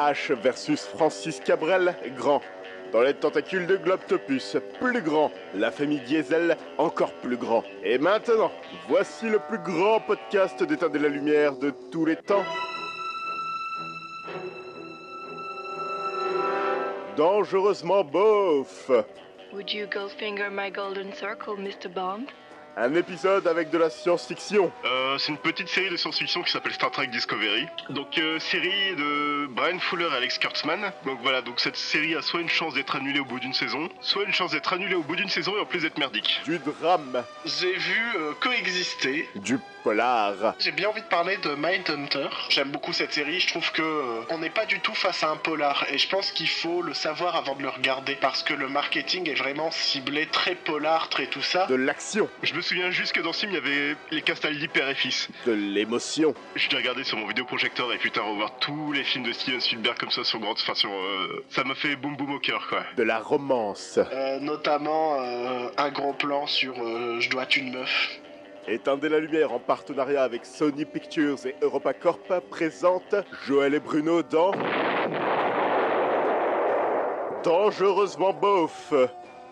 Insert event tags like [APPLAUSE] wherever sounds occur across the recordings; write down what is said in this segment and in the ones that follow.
H versus Francis Cabrel, grand. Dans les tentacules de Globtopus, plus grand. La famille Diesel, encore plus grand. Et maintenant, voici le plus grand podcast d'éteindre la lumière de tous les temps. Dangereusement beauf. Would you finger my golden circle, Mr. Bond? Un épisode avec de la science-fiction. Euh, c'est une petite série de science-fiction qui s'appelle Star Trek Discovery. Donc euh, série de Brian Fuller et Alex Kurtzman. Donc voilà, donc cette série a soit une chance d'être annulée au bout d'une saison, soit une chance d'être annulée au bout d'une saison et en plus d'être merdique. Du drame. J'ai vu euh, coexister. Du polar. J'ai bien envie de parler de Mindhunter. J'aime beaucoup cette série. Je trouve que euh, on n'est pas du tout face à un polar et je pense qu'il faut le savoir avant de le regarder parce que le marketing est vraiment ciblé très polar, très tout ça. De l'action. Je me souviens juste que dans ce film il y avait les Castaldi père et fils. De l'émotion. Je l'ai regardé sur mon vidéoprojecteur et putain revoir tous les films de Steven Spielberg comme ça sur grande façon, euh, ça m'a fait boum boum au cœur quoi. De la romance. Euh, notamment euh, un gros plan sur euh, Je dois être une meuf. Éteindez la lumière en partenariat avec Sony Pictures et EuropaCorp présente Joël et Bruno dans Dangereusement beauf.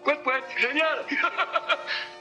Couette couette, génial [LAUGHS]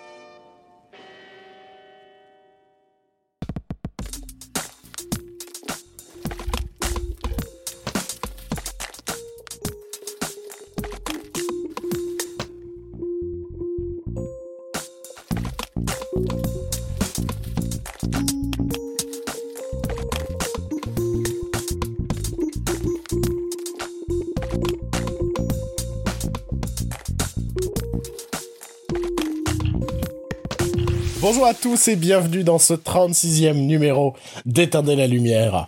Bonjour à tous et bienvenue dans ce 36e numéro d'Éteindre la lumière.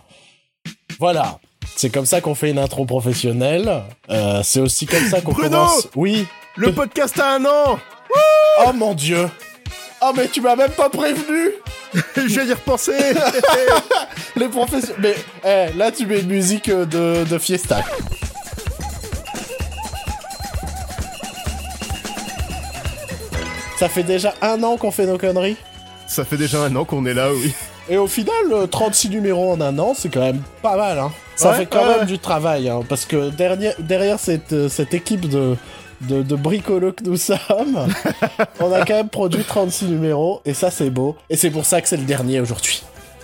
Voilà, c'est comme ça qu'on fait une intro professionnelle. Euh, c'est aussi comme ça qu'on Bruno commence. Oui. Le podcast a un an Oh mon dieu. Oh mais tu m'as même pas prévenu. [LAUGHS] Je vais y repenser [LAUGHS] Les professionnels. Mais eh, là tu mets une musique euh, de, de fiesta. Ça fait déjà un an qu'on fait nos conneries. Ça fait déjà un an qu'on est là, oui. Et au final, euh, 36 numéros en un an, c'est quand même pas mal. Hein. Ça Ouais, fait quand ouais. même du travail, hein, parce que derrière, derrière cette, euh, cette équipe de, de, de bricolos que nous [LAUGHS] sommes, on a quand même produit 36 numéros, et ça c'est beau. Et c'est pour ça que c'est le dernier aujourd'hui.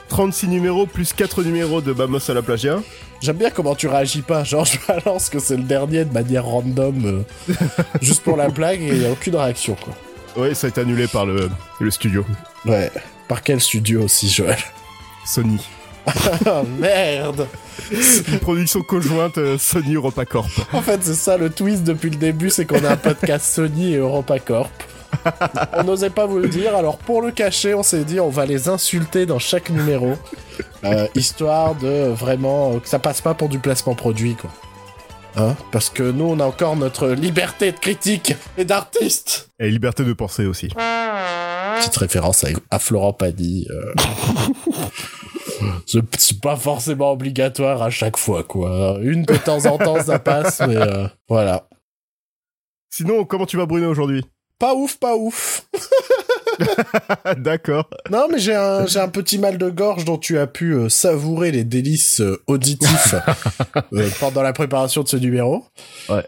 36 numéros plus 4 numéros de Bamos à la plagia. J'aime bien comment tu réagis pas, genre je balance que c'est le dernier de manière random, euh, juste pour la blague, et il y a aucune réaction, quoi. Ouais, ça a été annulé par le, le studio. Ouais. Par quel studio aussi, Joël Sony. Oh [LAUGHS] merde Une production conjointe euh, Sony EuropaCorp. En fait, c'est ça le twist depuis le début, c'est qu'on a un podcast Sony et EuropaCorp. On n'osait pas vous le dire, alors pour le cacher, on s'est dit on va les insulter dans chaque numéro, euh, histoire de vraiment euh, que ça passe pas pour du placement produit, quoi. Hein Parce que nous, on a encore notre liberté de critique et d'artiste. Et liberté de penser aussi. Petite référence à, à Florent Pagny. euh. [LAUGHS] C'est c'est pas forcément obligatoire à chaque fois, quoi. Une de temps en temps, ça passe, mais euh, voilà. Sinon, comment tu vas Bruno aujourd'hui? Pas ouf, pas ouf. [LAUGHS] [LAUGHS] D'accord. Non, mais j'ai un, j'ai un petit mal de gorge dont tu as pu euh, savourer les délices euh, auditifs [LAUGHS] euh, pendant la préparation de ce numéro. Ouais,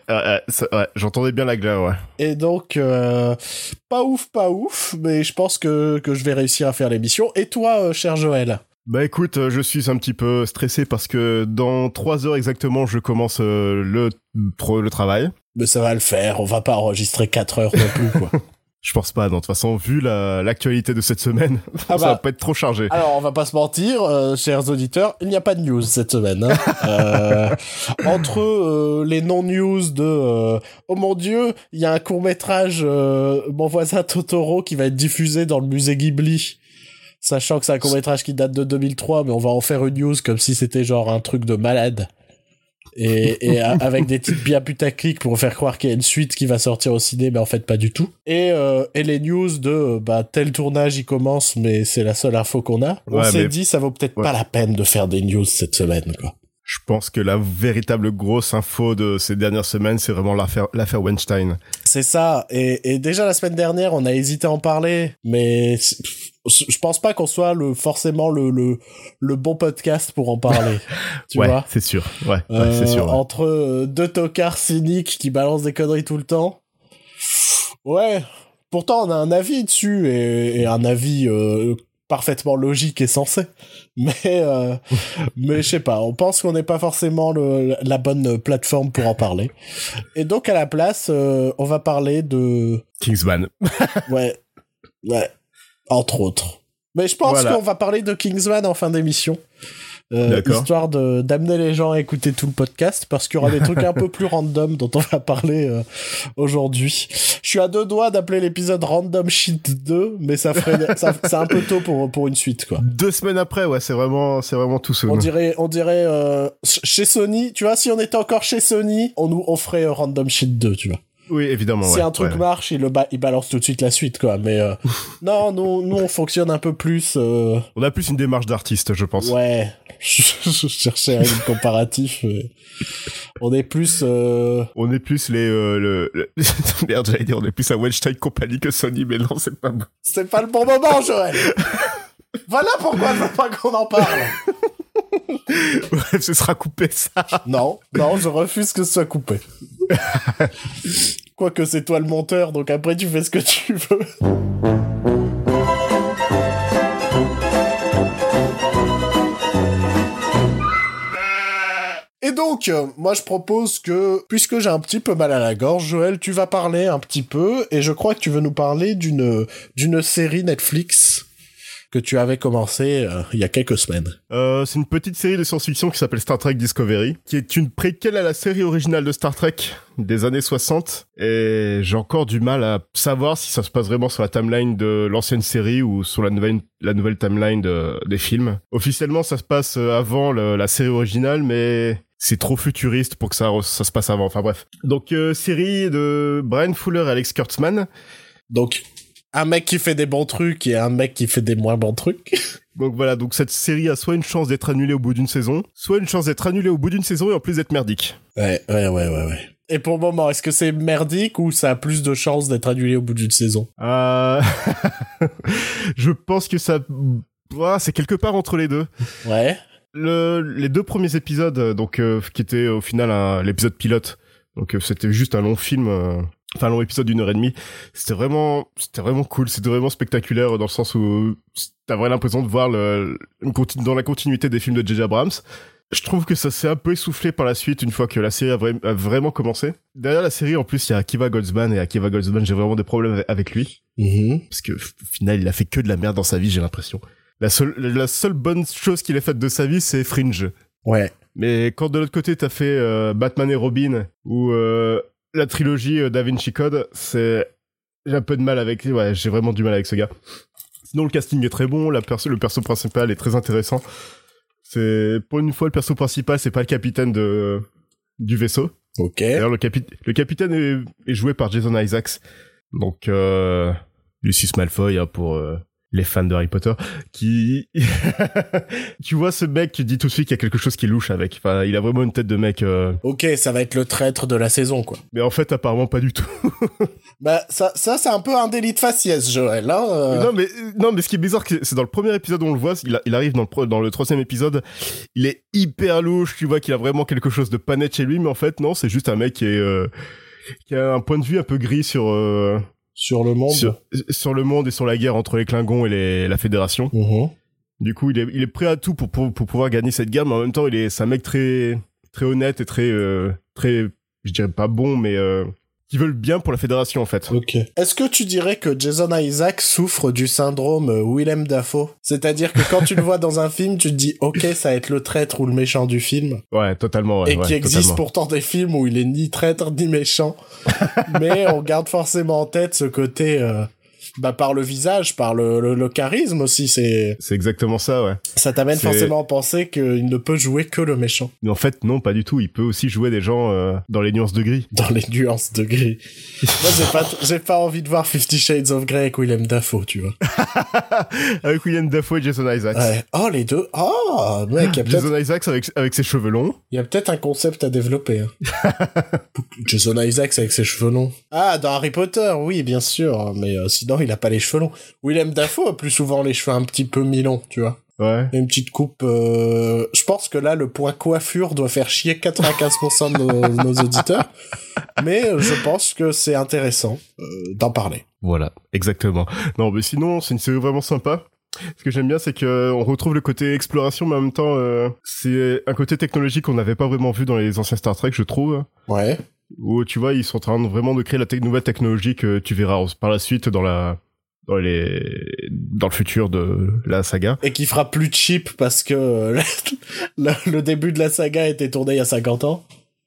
ça- j'entendais bien la glace, ouais. Et donc, pas ouf, pas ouf, mais je pense que, que je vais réussir à faire l'émission. Et toi, cher Joël? Bah écoute, je suis un petit peu stressé parce que dans 3 heures exactement, je commence le, le travail. Mais ça va le faire, on va pas enregistrer 4 heures non plus, quoi. [LAUGHS] Je pense pas, non. De toute façon, vu la- l'actualité de cette semaine, [LAUGHS] Ah ça bah. va pas être trop chargé. Alors, on va pas se mentir, euh, chers auditeurs, il n'y a pas de news cette semaine. hein. [LAUGHS] Euh, entre euh, les non-news de euh, Oh mon dieu, il y a un court-métrage euh, Mon voisin Totoro qui va être diffusé dans le musée Ghibli. Sachant que c'est un court-métrage qui date de 2003, mais on va en faire une news comme si c'était genre un truc de malade. Et, avec des titres bien putaclic pour faire croire qu'il y a une suite qui va sortir au ciné, mais en fait pas du tout. Et, euh, et les news de bah tel tournage il commence, mais c'est la seule info qu'on a. On Ouais, s'est mais- dit ça vaut peut-être Ouais. pas la peine de faire des news cette semaine quoi. Je pense que la véritable grosse info de ces dernières semaines, c'est vraiment l'affaire l'affaire Weinstein. C'est ça. Et, et déjà la semaine dernière, on a hésité à en parler, mais je pense pas qu'on soit le forcément le, le le bon podcast pour en parler. [LAUGHS] tu ouais, vois c'est sûr. Ouais, ouais, Euh, c'est sûr. ouais. Entre euh, deux tocards cyniques qui balancent des conneries tout le temps. Ouais. Pourtant, on a un avis dessus et, et un avis euh, parfaitement logique et sensé. [LAUGHS] Mais, euh, mais je sais pas. On pense qu'on n'est pas forcément le, la bonne plateforme pour en parler. Et donc, à la place, euh, on va parler de. Kingsman. Ouais. Ouais. Entre autres. Mais je pense Voilà. qu'on va parler de Kingsman en fin d'émission. Euh, histoire de d'amener les gens à écouter tout le podcast parce qu'il y aura des trucs un peu plus random dont on va parler euh, aujourd'hui. Je suis à deux doigts d'appeler l'épisode Random Shit 2, mais ça ferait [LAUGHS] ça- c'est un peu tôt pour pour une suite quoi. Deux semaines après, ouais, c'est vraiment, c'est vraiment tout On soon. dirait on dirait euh, chez Sony, tu vois, si on était encore chez Sony, on nous on ferait euh, Random Shit 2, tu vois. Oui, évidemment. si ouais, un truc ouais. marche, il le ba- il balance tout de suite la suite quoi. Mais euh, [LAUGHS] non, nous nous on fonctionne un peu plus. euh, On a plus une démarche d'artiste, je pense. Ouais, [LAUGHS] je, je cherchais un comparatif. mais On est plus. euh, On est plus les, le, le- [LAUGHS] merde, j'allais dire, on est plus à Weinstein Company que Sony, mais non, c'est pas bon. C'est pas le bon moment, Joël. voilà pourquoi je veux pas qu'on en parle. Bref, ce sera coupé, ça. Non, non, je refuse que ce soit coupé. [LAUGHS] Quoique c'est toi le monteur, donc après tu fais ce que tu veux. Et donc, euh, moi je propose que, puisque j'ai un petit peu mal à la gorge, Joël, tu vas parler un petit peu, et je crois que tu veux nous parler d'une d'une série Netflix que tu avais commencé euh, il y a quelques semaines. Euh, c'est une petite série de science-fiction qui s'appelle Star Trek Discovery, qui est une préquelle à la série originale de Star Trek des années 60. Et j'ai encore du mal à savoir si ça se passe vraiment sur la timeline de l'ancienne série ou sur la nouvelle, la nouvelle timeline de- des films. Officiellement, ça se passe euh, avant le- la série originale, mais c'est trop futuriste pour que ça, ça se passe avant. Enfin bref. Donc, euh, série de Brian Fuller et Alex Kurtzman. Donc, un mec qui fait des bons trucs et un mec qui fait des moins bons trucs. [LAUGHS] Donc voilà, donc cette série a soit une chance d'être annulée au bout d'une saison, soit une chance d'être annulée au bout d'une saison et en plus d'être merdique. Ouais, ouais, ouais, ouais, ouais. Et pour le moment, est-ce que c'est merdique ou ça a plus de chances d'être annulé au bout d'une saison? Euh... [LAUGHS] je pense que ça... Ouah, c'est quelque part entre les deux. Ouais. Le... Les deux premiers épisodes, euh, donc euh, qui étaient au final un- l'épisode pilote, donc euh, c'était juste un long film, enfin long épisode d'une heure et demie. C'était vraiment, c'était vraiment cool, c'était vraiment spectaculaire dans le sens où t'as vraiment l'impression de voir le... une conti- dans la continuité des films de J.J. Abrams. Je trouve que ça s'est un peu essoufflé par la suite une fois que la série a, vra- a vraiment commencé. Derrière la série, en plus, il y a Akiva Goldsman et Akiva Goldsman, j'ai vraiment des problèmes avec- lui Mhm. parce que au final il a fait que de la merde dans sa vie j'ai l'impression la seule la seule bonne chose qu'il ait faite de sa vie c'est Fringe Ouais. mais quand de l'autre côté t'as fait euh, Batman et Robin ou euh, la trilogie euh, Da Vinci Code c'est j'ai un peu de mal avec ouais j'ai vraiment du mal avec ce gars sinon le casting est très bon la perso le perso principal est très intéressant c'est pour une fois le perso principal c'est pas le capitaine de du vaisseau Ok. D'ailleurs, le, capi- le capitaine est, est joué par Jason Isaacs. Donc, euh, Lucius Malfoy, hein, pour euh, les fans de Harry Potter, qui... [LAUGHS] tu vois ce mec, tu dis tout de suite qu'il y a quelque chose qui louche avec. Enfin, il a vraiment une tête de mec... euh, Ok, ça va être le traître de la saison, quoi. Mais en fait, apparemment, pas du tout. [LAUGHS] Bah, ça, ça c'est un peu un délit de faciès, Joël. Hein euh. Non, mais, non, mais ce qui est bizarre, c'est dans le premier épisode où on le voit, il, a- il arrive dans le, dans le troisième épisode, il est hyper louche, tu vois qu'il a vraiment quelque chose de pas net chez lui, mais en fait, non, c'est juste un mec qui est... euh, qui a un point de vue un peu gris sur... Sur le monde. sur, sur le monde et sur la guerre entre les Klingons et les, la Fédération. Mhm. Du coup, il est, il est prêt à tout pour, pour, pour pouvoir gagner cette guerre, mais en même temps, il est, c'est un mec très, très honnête et très, euh, très, je dirais pas bon, mais euh, qui veut le bien pour la Fédération en fait. Ok. Est-ce que tu dirais que Jason Isaac souffre du syndrome Willem Dafoe? C'est-à-dire que quand tu le vois dans un film, tu te dis ok, ça va être le traître ou le méchant du film, Ouais, totalement. Ouais, et ouais, qui existe totalement. pourtant des films où il est ni traître ni méchant, [LAUGHS] mais on garde forcément en tête ce côté, euh, bah par le visage, par le, le, le charisme aussi. C'est C'est exactement ça, ouais. ça t'amène forcément à penser qu'il ne peut jouer que le méchant Mais en fait, non, pas du tout. Il peut aussi jouer des gens euh, dans les nuances de gris. dans les nuances de gris. Moi, j'ai pas j'ai pas envie de voir Fifty Shades of Grey avec Willem Dafoe, tu vois. [LAUGHS] Avec William Dafoe et Jason Isaacs. Ouais. Oh les deux. Oh mec, il y a Jason Isaacs avec, avec ses cheveux longs. Il y a peut-être un concept à développer. hein. [LAUGHS] Jason Isaacs avec ses cheveux longs. Ah, dans Harry Potter, oui, bien sûr. Mais euh, sinon, il il a pas les cheveux longs. Willem Dafoe a plus souvent les cheveux un petit peu mi-longs, tu vois. Ouais. Une petite coupe. euh, Je pense que là, le point coiffure doit faire chier 95% de nos, nos auditeurs. Mais euh, je pense que c'est intéressant euh, d'en parler. Voilà, exactement. Non, mais sinon, c'est une série vraiment sympa. Ce que j'aime bien, c'est que on retrouve le côté exploration, mais en même temps, euh, c'est un côté technologique qu'on n'avait pas vraiment vu dans les anciens Star Trek, je trouve. Ouais. Où tu vois, ils sont en train de- vraiment de créer la nouvelle technologie que tu verras par la suite dans la dans les dans le futur de la saga. Et qui fera plus cheap parce que euh, [LAUGHS] le, le début de la saga été tourné il y a 50 ans.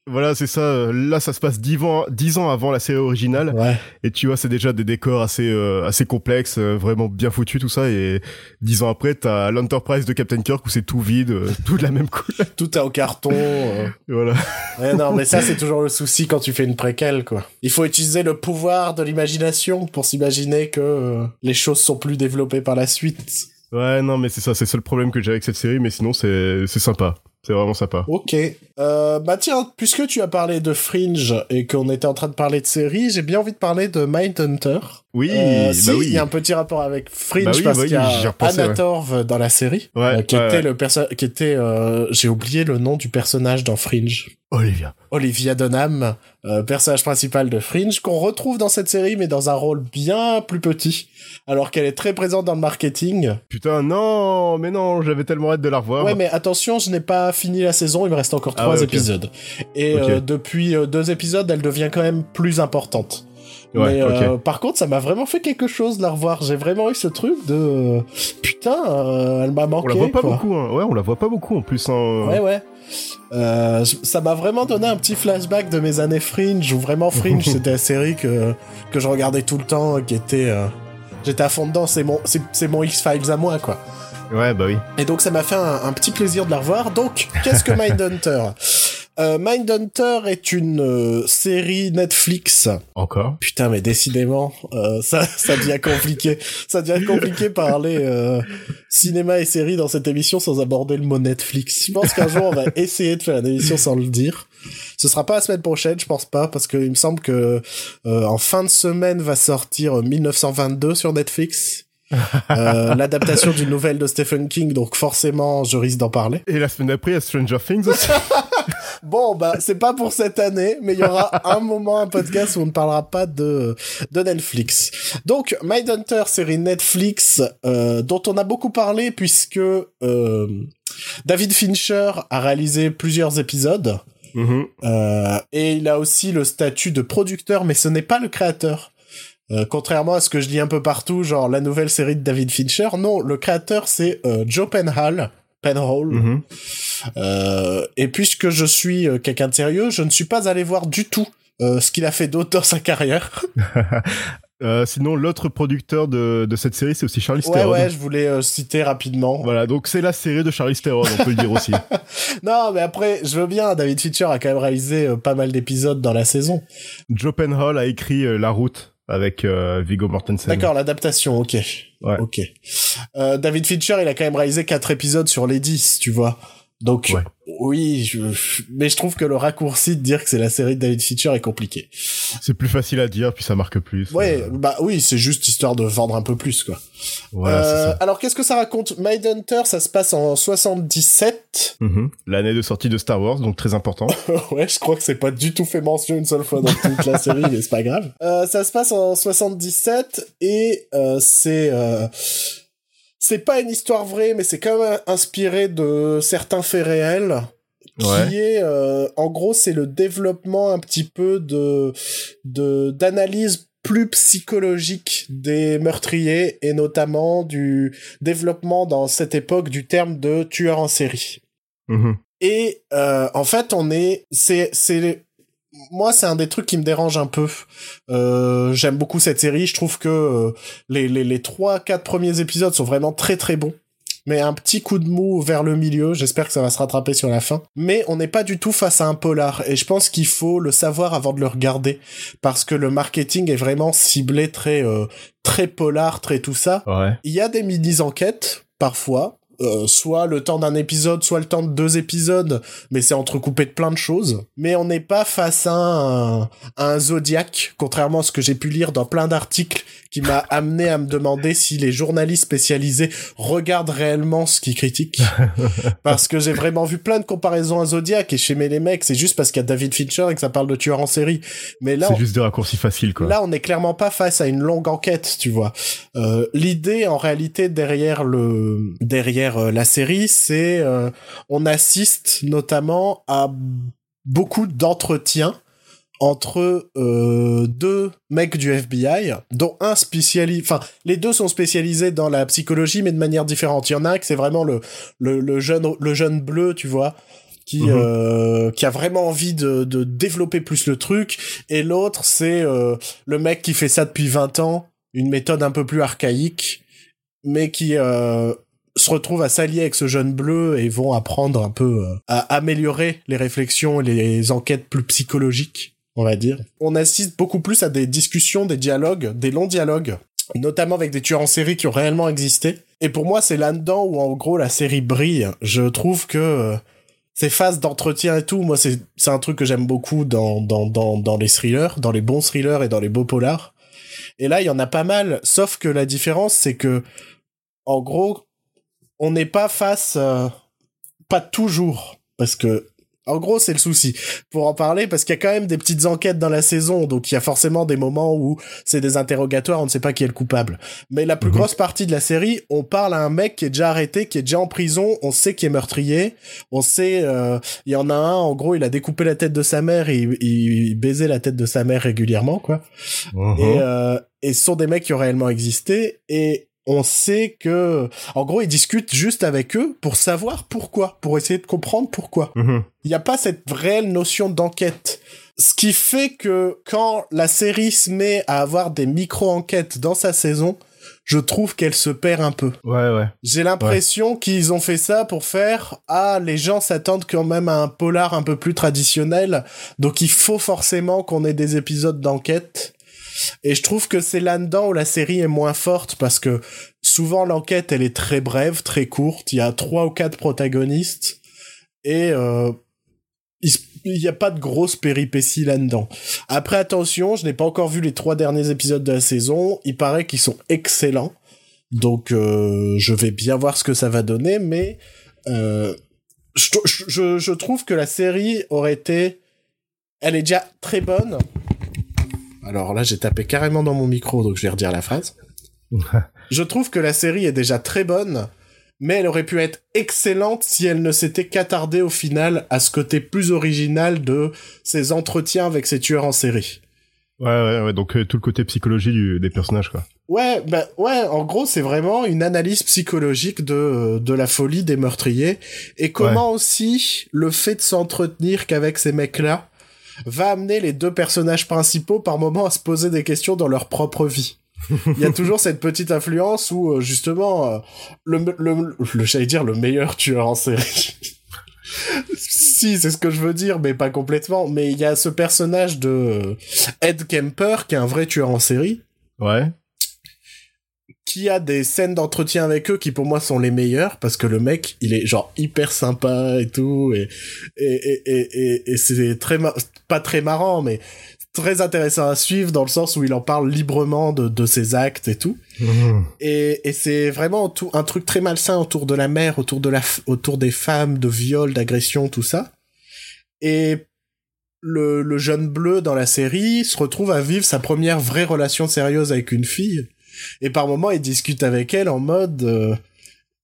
Voilà, c'est ça. euh, Là, ça se passe dix ans, dix ans avant la série originale. Ouais. Et tu vois, c'est déjà des décors assez euh, assez complexes, euh, vraiment bien foutus tout ça. Et dix ans après, t'as l'Enterprise de Captain Kirk où c'est tout vide, euh, [LAUGHS] tout de la même couleur. Tout est en carton. euh. Voilà. Ouais, non, mais ça, c'est toujours le souci quand tu fais une préquelle, quoi. Il faut utiliser le pouvoir de l'imagination pour s'imaginer que euh, les choses sont plus développées par la suite. Ouais, non, mais c'est ça, c'est le seul problème que j'ai avec cette série, mais sinon c'est c'est sympa, c'est vraiment sympa. Ok. Euh, bah tiens, puisque tu as parlé de Fringe et qu'on était en train de parler de série, j'ai bien envie de parler de Mindhunter. Oui, Euh, bah si, oui. il y a un petit rapport avec Fringe Bah oui, parce bah oui, qu'il y a repensais, Anna ouais. Torv dans la série, Ouais, euh, qui ouais, était le perso qui était, euh, j'ai oublié le nom du personnage dans Fringe. Olivia. Olivia Dunham, euh, personnage principal de Fringe, qu'on retrouve dans cette série, mais dans un rôle bien plus petit, alors qu'elle est très présente dans le marketing. Putain, non, mais non, j'avais tellement hâte de la revoir. Ouais, mais attention, je n'ai pas fini la saison, il me reste encore Ah trois épisodes. Et depuis deux épisodes, elle devient quand même plus importante. Ouais, mais euh, par contre, ça m'a vraiment fait quelque chose de la revoir. J'ai vraiment eu ce truc de euh, putain, euh, elle m'a manqué. on la voit pas quoi. beaucoup, hein. Ouais, on la voit pas beaucoup en plus. Hein. Ouais, ouais. Euh, ça m'a vraiment donné un petit flashback de mes années Fringe, où vraiment Fringe, [LAUGHS] c'était la série que, que je regardais tout le temps, qui était... euh, J'étais à fond dedans, c'est mon, c'est, c'est mon X-Files à moi, quoi. Ouais, bah oui. Et donc ça m'a fait un, un petit plaisir de la revoir. Donc, qu'est-ce que [LAUGHS] Mindhunter? Euh, Mindhunter est une euh, série Netflix. Encore. Putain, mais décidément, euh, ça, ça devient compliqué. Ça devient compliqué parler cinéma et série dans cette émission sans aborder le mot Netflix. Je pense qu'un jour on va essayer de faire une émission sans le dire. Ce sera pas la semaine prochaine, je pense pas, parce qu'il me semble que en fin de semaine va sortir euh, 1922 sur Netflix. Euh, [LAUGHS] l'adaptation d'une nouvelle de Stephen King, donc forcément je risque d'en parler. Et la semaine d'après, il y a Stranger Things aussi. [LAUGHS] Bon, bah, c'est pas pour cette année, mais il y aura un moment, un podcast où on ne parlera pas de, de Netflix. Donc, Mindhunter, série Netflix, euh, dont on a beaucoup parlé puisque, euh, David Fincher a réalisé plusieurs épisodes, Mhm. euh, et il a aussi le statut de producteur, mais ce n'est pas le créateur. Euh, contrairement à ce que je dis un peu partout, genre la nouvelle série de David Fincher, non, le créateur c'est euh, Joe Penhall, Penhall, Mhm. euh, et puisque je suis quelqu'un de sérieux, je ne suis pas allé voir du tout ce qu'il a fait d'autre dans sa carrière. [LAUGHS] Euh, sinon, l'autre producteur de, de cette série, c'est aussi Charlie ouais, Theron. ouais, je voulais euh, citer rapidement. Voilà, donc c'est la série de Charlie Theron, on peut le dire aussi. [LAUGHS] Non, mais après, je veux bien, David Fincher a quand même réalisé euh, pas mal d'épisodes dans la saison. Joe Penhall a écrit La Route avec euh, Viggo Mortensen. D'accord, l'adaptation, ok. Ouais. Ok. Euh, David Fincher, il a quand même réalisé quatre épisodes sur les 10, tu vois. Donc, Ouais. oui, je... mais je trouve que le raccourci de dire que c'est la série de David Fincher est compliqué. C'est plus facile à dire, puis ça marque plus. Ouais, Euh, bah oui, c'est juste histoire de vendre un peu plus, quoi. voilà, Euh, ça. alors, qu'est-ce que ça raconte? Mindhunter, ça se passe en 77. Mhm. L'année de sortie de Star Wars, donc très important. [LAUGHS] ouais, je crois que c'est pas du tout fait mention une seule fois dans toute la [LAUGHS] série, mais c'est pas grave. Euh, ça se passe en 77 et euh, c'est euh, c'est pas une histoire vraie, mais c'est quand même inspiré de certains faits réels. Qui Ouais. est, euh, en gros, c'est le développement un petit peu de de d'analyse plus psychologique des meurtriers et notamment du développement dans cette époque du terme de tueur en série. Mhm. Et euh, en fait, on est, c'est, c'est, moi, c'est un des trucs qui me dérange un peu. Euh, j'aime beaucoup cette série. Je trouve que euh, les les les trois quatre premiers épisodes sont vraiment très très bons. Mais un petit coup de mou vers le milieu, j'espère que ça va se rattraper sur la fin. Mais on n'est pas du tout face à un polar, et je pense qu'il faut le savoir avant de le regarder, parce que le marketing est vraiment ciblé très euh, très polar, très tout ça. Ouais. Il y a des mini-enquêtes, parfois. Euh, soit le temps d'un épisode, soit le temps de deux épisodes, mais c'est entrecoupé de plein de choses. Mais on n'est pas face à un, à un Zodiac, contrairement à ce que j'ai pu lire dans plein d'articles qui m'a [LAUGHS] amené à me demander si les journalistes spécialisés regardent réellement ce qu'ils critiquent. [LAUGHS] parce que j'ai vraiment vu plein de comparaisons à Zodiac et chez les mecs, c'est juste parce qu'il y a David Fincher et que ça parle de tueurs en série. Mais là, C'est on- juste des raccourcis faciles, quoi. Là, on n'est clairement pas face à une longue enquête, tu vois. Euh, L'idée, en réalité, derrière le derrière euh, la série, c'est euh, on assiste notamment à beaucoup d'entretiens entre euh, deux mecs du FBI, dont un spécialisé, enfin les deux sont spécialisés dans la psychologie, mais de manière différente. Il y en a un qui c'est vraiment le, le le jeune le jeune bleu, tu vois, qui Mhm. euh, qui a vraiment envie de, de développer plus le truc, et l'autre c'est euh, le mec qui fait ça depuis 20 ans, une méthode un peu plus archaïque, mais qui se retrouve à s'allier avec ce jeune bleu et vont apprendre un peu euh, à améliorer les réflexions et les enquêtes plus psychologiques, on va dire. On assiste beaucoup plus à des discussions, des dialogues, des longs dialogues, notamment avec des tueurs en série qui ont réellement existé. Et pour moi, c'est là-dedans où en gros la série brille. Je trouve que euh, ces phases d'entretien et tout, moi c'est un truc que j'aime beaucoup dans dans dans dans les thrillers, dans les bons thrillers et dans les beaux polars. Et là, il y en a pas mal, sauf que la différence c'est que en gros, on n'est pas face euh, pas toujours parce que en gros, c'est le souci. Pour en parler, parce qu'il y a quand même des petites enquêtes dans la saison, donc il y a forcément des moments où c'est des interrogatoires, on ne sait pas qui est le coupable. Mais la plus Mhm. grosse partie de la série, on parle à un mec qui est déjà arrêté, qui est déjà en prison, on sait qu'il est meurtrier, on sait, euh, il y en a un, en gros, il a découpé la tête de sa mère, et il, il baisait la tête de sa mère régulièrement, quoi. Mhm. Et, euh, et ce sont des mecs qui ont réellement existé et on sait que, en gros, ils discutent juste avec eux pour savoir pourquoi, pour essayer de comprendre pourquoi. Mhm. Il n'y a pas cette réelle notion d'enquête. Ce qui fait que quand la série se met à avoir des micro-enquêtes dans sa saison, je trouve qu'elle se perd un peu. Ouais, ouais. J'ai l'impression qu'ils ont fait ça pour faire ah les gens s'attendent quand même à un polar un peu plus traditionnel donc il faut forcément qu'on ait des épisodes d'enquête et je trouve que c'est là-dedans où la série est moins forte parce que souvent l'enquête elle est très brève très courte il y a trois ou quatre protagonistes et euh, il n'y a pas de grosses péripéties là-dedans. Après, attention, je n'ai pas encore vu les trois derniers épisodes de la saison. Il paraît qu'ils sont excellents. Donc, euh, je vais bien voir ce que ça va donner, mais euh, je trouve que la série aurait été... Elle est déjà très bonne. Alors là, j'ai tapé carrément dans mon micro, donc je vais redire la phrase. [LAUGHS] Je trouve que la série est déjà très bonne, mais elle aurait pu être excellente si elle ne s'était qu'attardée au final à ce côté plus original de ses entretiens avec ses tueurs en série. Ouais, ouais, ouais. Donc, euh, tout le côté psychologie du- des personnages, quoi. Ouais, bah ouais, en gros, c'est vraiment une analyse psychologique de de la folie des meurtriers et comment aussi le fait de s'entretenir qu'avec ces mecs-là va amener les deux personnages principaux par moments à se poser des questions dans leur propre vie. Il y a toujours cette petite influence où euh, justement euh, le le, le j'allais dire le meilleur tueur en série. [LAUGHS] si, c'est ce que je veux dire, mais pas complètement. Mais il y a ce personnage de euh, Ed Kemper qui est un vrai tueur en série Ouais. Qui a des scènes d'entretien avec eux qui pour moi sont les meilleures parce que le mec il est genre hyper sympa et tout et et et et, c'est très pas très marrant mais très intéressant à suivre dans le sens où il en parle librement de, de ses actes et tout. Mhm. et, et c'est vraiment tout, un truc très malsain autour de la mère autour de la autour des femmes de viol d'agression tout ça. Et le, le jeune bleu dans la série se retrouve à vivre sa première vraie relation sérieuse avec une fille et par moments il discute avec elle en mode euh,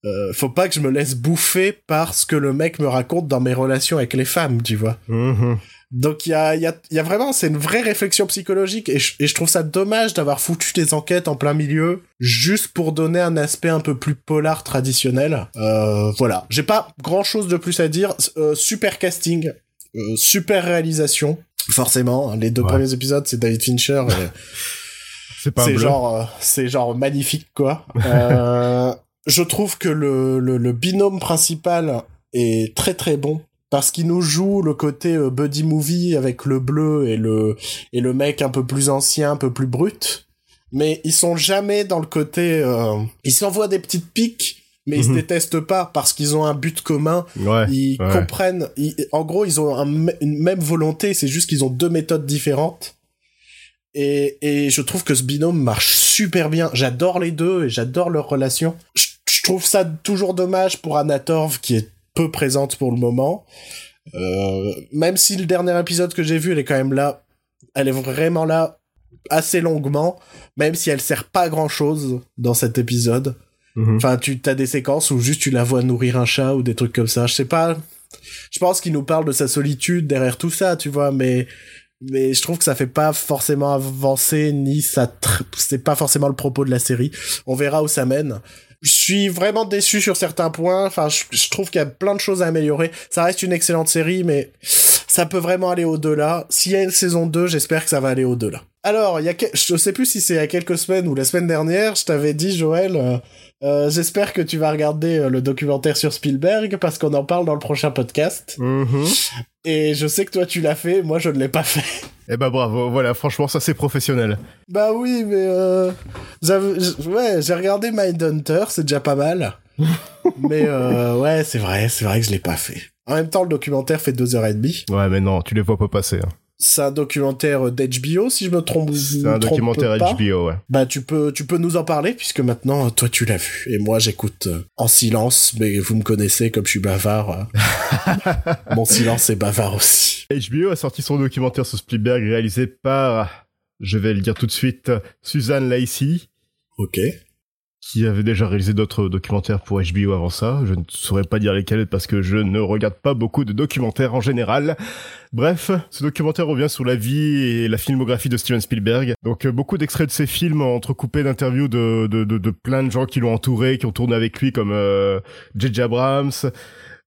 euh, faut pas que je me laisse bouffer par ce que le mec me raconte dans mes relations avec les femmes tu vois Mhm. donc il y a, y, a, y a vraiment, c'est une vraie réflexion psychologique et je, et je trouve ça dommage d'avoir foutu des enquêtes en plein milieu juste pour donner un aspect un peu plus polar traditionnel. Euh, voilà, j'ai pas grand chose de plus à dire. Euh, super casting, super réalisation, forcément. hein, Les deux Ouais. premiers épisodes c'est David Fincher. et [LAUGHS] C'est pas genre, euh, c'est genre magnifique quoi. Euh, [LAUGHS] je trouve que le, le, le binôme principal est très très bon parce qu'il nous joue le côté euh, buddy movie avec le bleu et le et le mec un peu plus ancien, un peu plus brut. Mais ils sont jamais dans le côté. euh, ils s'envoient des petites piques, mais ils se Mhm. détestent pas parce qu'ils ont un but commun. Ouais. Ils ouais. comprennent. ils- en gros, ils ont un une même volonté. C'est juste qu'ils ont deux méthodes différentes. Et, et je trouve que ce binôme marche super bien. J'adore les deux et j'adore leur relation. Je, je trouve ça toujours dommage pour Anna Torv qui est peu présente pour le moment. Euh, même si le dernier épisode que j'ai vu, elle est quand même là. Elle est vraiment là assez longuement, même si elle sert pas à grand chose dans cet épisode. Mhm. Enfin, tu as des séquences où juste tu la vois nourrir un chat ou des trucs comme ça. Je sais pas. Je pense qu'il nous parle de sa solitude derrière tout ça, tu vois, mais mais je trouve que ça fait pas forcément avancer ni ça c'est pas forcément le propos de la série. On verra où ça mène. Je suis vraiment déçu sur certains points. Enfin, je, je trouve qu'il y a plein de choses à améliorer. Ça reste une excellente série, mais ça peut vraiment aller au-delà. S'il y a une saison 2, j'espère que ça va aller au-delà. Alors, il y a, que- je sais plus si c'est il y a quelques semaines ou la semaine dernière, je t'avais dit, Joël, euh, euh, j'espère que tu vas regarder euh, le documentaire sur Spielberg parce qu'on en parle dans le prochain podcast. Mhm. Et je sais que toi tu l'as fait, moi je ne l'ai pas fait. Eh ben bravo, voilà, franchement, ça c'est professionnel. Bah oui, mais euh, ouais, j'ai regardé Mindhunter, c'est déjà pas mal. [LAUGHS] mais euh, ouais, c'est vrai, c'est vrai que je l'ai pas fait. En même temps, le documentaire fait deux heures et demie. Ouais, mais non, tu les vois pas passer. hein. C'est un documentaire d'HBO, si je me trompe. C'est un documentaire pas. HBO, ouais. Bah tu peux, tu peux nous en parler puisque maintenant toi tu l'as vu et moi j'écoute euh, en silence. Mais vous me connaissez comme je suis bavard. euh. [LAUGHS] Mon silence est bavard aussi. HBO a sorti son documentaire sur Spielberg réalisé par, je vais le dire tout de suite, Suzanne Lacey, Ok. Qui avait déjà réalisé d'autres documentaires pour HBO avant ça. Je ne saurais pas dire lesquels parce que je ne regarde pas beaucoup de documentaires en général. Bref, ce documentaire revient sur la vie et la filmographie de Steven Spielberg. Donc euh, beaucoup d'extraits de ses films entrecoupés d'interviews de, de, de, de plein de gens qui l'ont entouré, qui ont tourné avec lui comme euh, J.J. Abrams,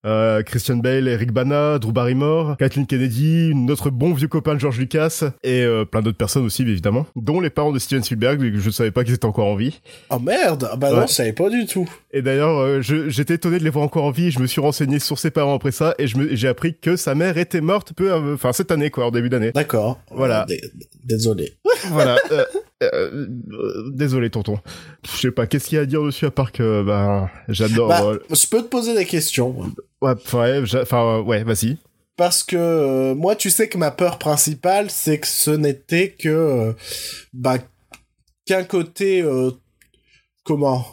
euh, Christian Bale, Eric Bana, Drew Barrymore, Kathleen Kennedy, notre bon vieux copain de George Lucas et euh, plein d'autres personnes aussi évidemment, dont les parents de Steven Spielberg, je ne savais pas qu'ils étaient encore en vie. Oh merde, ah bah Ouais. non, je savais pas du tout. Et d'ailleurs, euh, j'étais étonné de les voir encore en vie. Je me suis renseigné sur ses parents après ça et j'ai appris que sa mère était morte peu, av- enfin cette année quoi, en début d'année. D'accord. Voilà. Euh, dé- Désolé. voilà. [LAUGHS] euh, euh, désolé tonton. Je sais pas, qu'est-ce qu'il y a à dire dessus à part que ben j'adore. Bah, euh, je peux te poser des questions. ouais, enfin ouais, j'a- enfin, ouais, vas-y. Parce que moi, tu sais que ma peur principale, c'est que ce n'était que bah qu'un côté comment?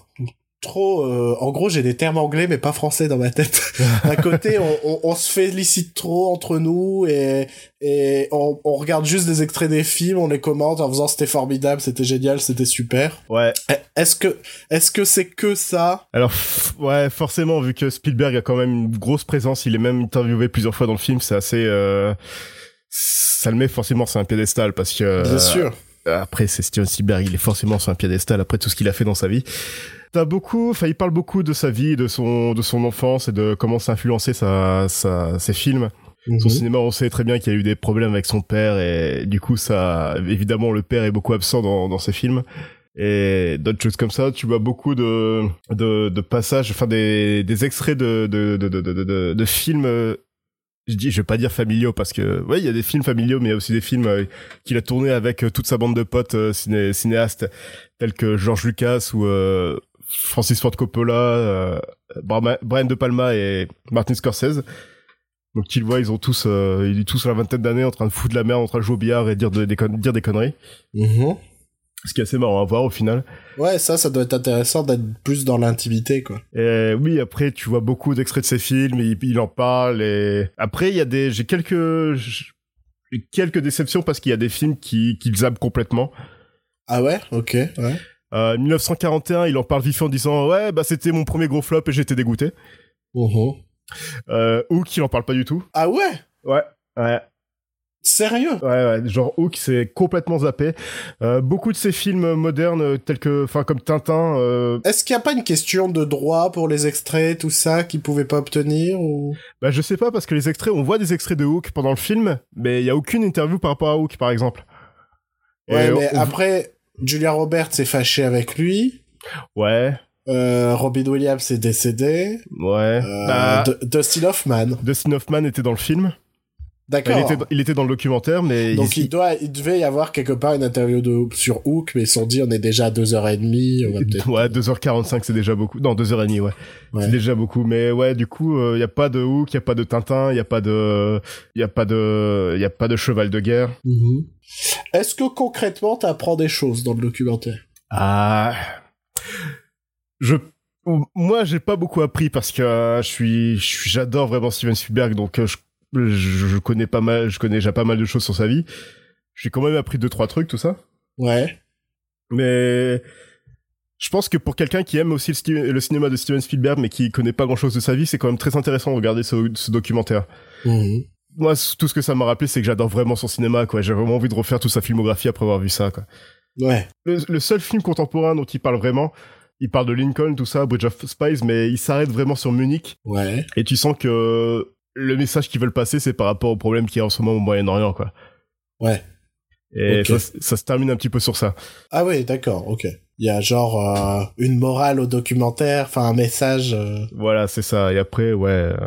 Trop. euh, en gros, j'ai des termes anglais mais pas français dans ma tête. [LAUGHS] D'un côté, on, on, on se félicite trop entre nous et et on, on regarde juste des extraits des films, on les commente en faisant c'était formidable, c'était génial, c'était super. Ouais. Est-ce que est-ce que c'est que ça? Alors ouais, forcément vu que Spielberg a quand même une grosse présence, il est même interviewé plusieurs fois dans le film, c'est assez. euh, ça le met forcément sur un piédestal parce que. Bien euh, sûr. après c'est Steven Spielberg, il est forcément sur un piédestal après tout ce qu'il a fait dans sa vie. T'as beaucoup, enfin il parle beaucoup de sa vie, de son de son enfance et de comment ça a influencé sa, sa ses films. Son Mhm. cinéma, on sait très bien qu'il y a eu des problèmes avec son père et du coup ça, évidemment le père est beaucoup absent dans dans ses films. Et d'autres choses comme ça, tu vois beaucoup de de, de passages, enfin des, des extraits de de de de de, films. je dis, je vais pas dire familiaux parce que ouais, il y a des films familiaux, mais il y a aussi des films euh, qu'il a tourné avec euh, toute sa bande de potes euh, ciné- cinéastes tels que George Lucas ou euh, Francis Ford Coppola, euh, Brian De Palma et Martin Scorsese. Donc tu le vois, ils ont tous, euh, ils ont tous la vingtaine d'années en train de foutre la merde, en train de jouer au billard et dire, de- dire des conneries. Mhm. Ce qui est assez marrant à voir au final. Ouais, ça, ça doit être intéressant d'être plus dans l'intimité, quoi. Et oui, après, tu vois beaucoup d'extraits de ses films, il, il en parle, et après, il y a des, j'ai quelques, quelques déceptions parce qu'il y a des films qui, qui le zappent complètement. Ah ouais? Ok, ouais. Euh, 1941, il en parle fait en disant, ouais, bah, c'était mon premier gros flop et j'étais dégoûté. Mhm. Euh, Hook, il en parle pas du tout. Ah ouais? Ouais. Ouais, Sérieux? Ouais, ouais, genre Hook, c'est complètement zappé. Euh, beaucoup de ces films modernes, euh, tels que, enfin, comme Tintin, euh, Est-ce qu'il n'y a pas une question de droit pour les extraits, tout ça, qu'ils pouvaient pas obtenir ou... bah, je sais pas, parce que les extraits, on voit des extraits de Hook pendant le film, mais il y a aucune interview par rapport à Hook, par exemple. Et Ouais, mais on- après, Julia Roberts s'est fâchée avec lui. Ouais, Euh, Robin Williams est décédé. ouais. Euh, Bah, Dustin Hoffman. Dustin Hoffman était dans le film. D'accord. il, était, il était dans le documentaire, mais Donc il- il, doit, il devait y avoir quelque part une interview de, sur Hook, mais ils se sont dit on est déjà à 2h30, on va peut-être... Ouais, 2h45, c'est déjà beaucoup. Non, 2h30, ouais. Ouais. C'est déjà beaucoup. Mais ouais, du coup, il y a pas de Hook, il y a pas de Tintin, il y a pas de, il y a pas de, il y a pas de cheval de guerre. Mhm. Est-ce que concrètement t'apprends des choses dans le documentaire? Ah, je, moi, j'ai pas beaucoup appris parce que euh, je suis- j'adore vraiment Steven Spielberg, donc euh, je, je, connais pas mal, je connais déjà pas mal de choses sur sa vie. J'ai quand même appris deux trois trucs, tout ça. Ouais. Mais je pense que pour quelqu'un qui aime aussi le, cinéma de Steven Spielberg, mais qui connaît pas grand chose de sa vie, c'est quand même très intéressant de regarder ce, ce documentaire. Mhm. Moi, tout ce que ça m'a rappelé, c'est que j'adore vraiment son cinéma, quoi. J'ai vraiment envie de refaire toute sa filmographie après avoir vu ça, quoi. Ouais. Le, le seul film contemporain dont il parle vraiment, il parle de Lincoln, tout ça, Bridge of Spies, mais il s'arrête vraiment sur Munich, Ouais. et tu sens que le message qu'ils veulent passer, c'est par rapport au problème qu'il y a en ce moment au Moyen-Orient, quoi. Ouais. Et ça, ça se termine un petit peu sur ça. Ah oui, d'accord, ok. Il y a genre euh, une morale au documentaire, enfin un message. euh, Voilà, c'est ça. Et après, ouais. euh,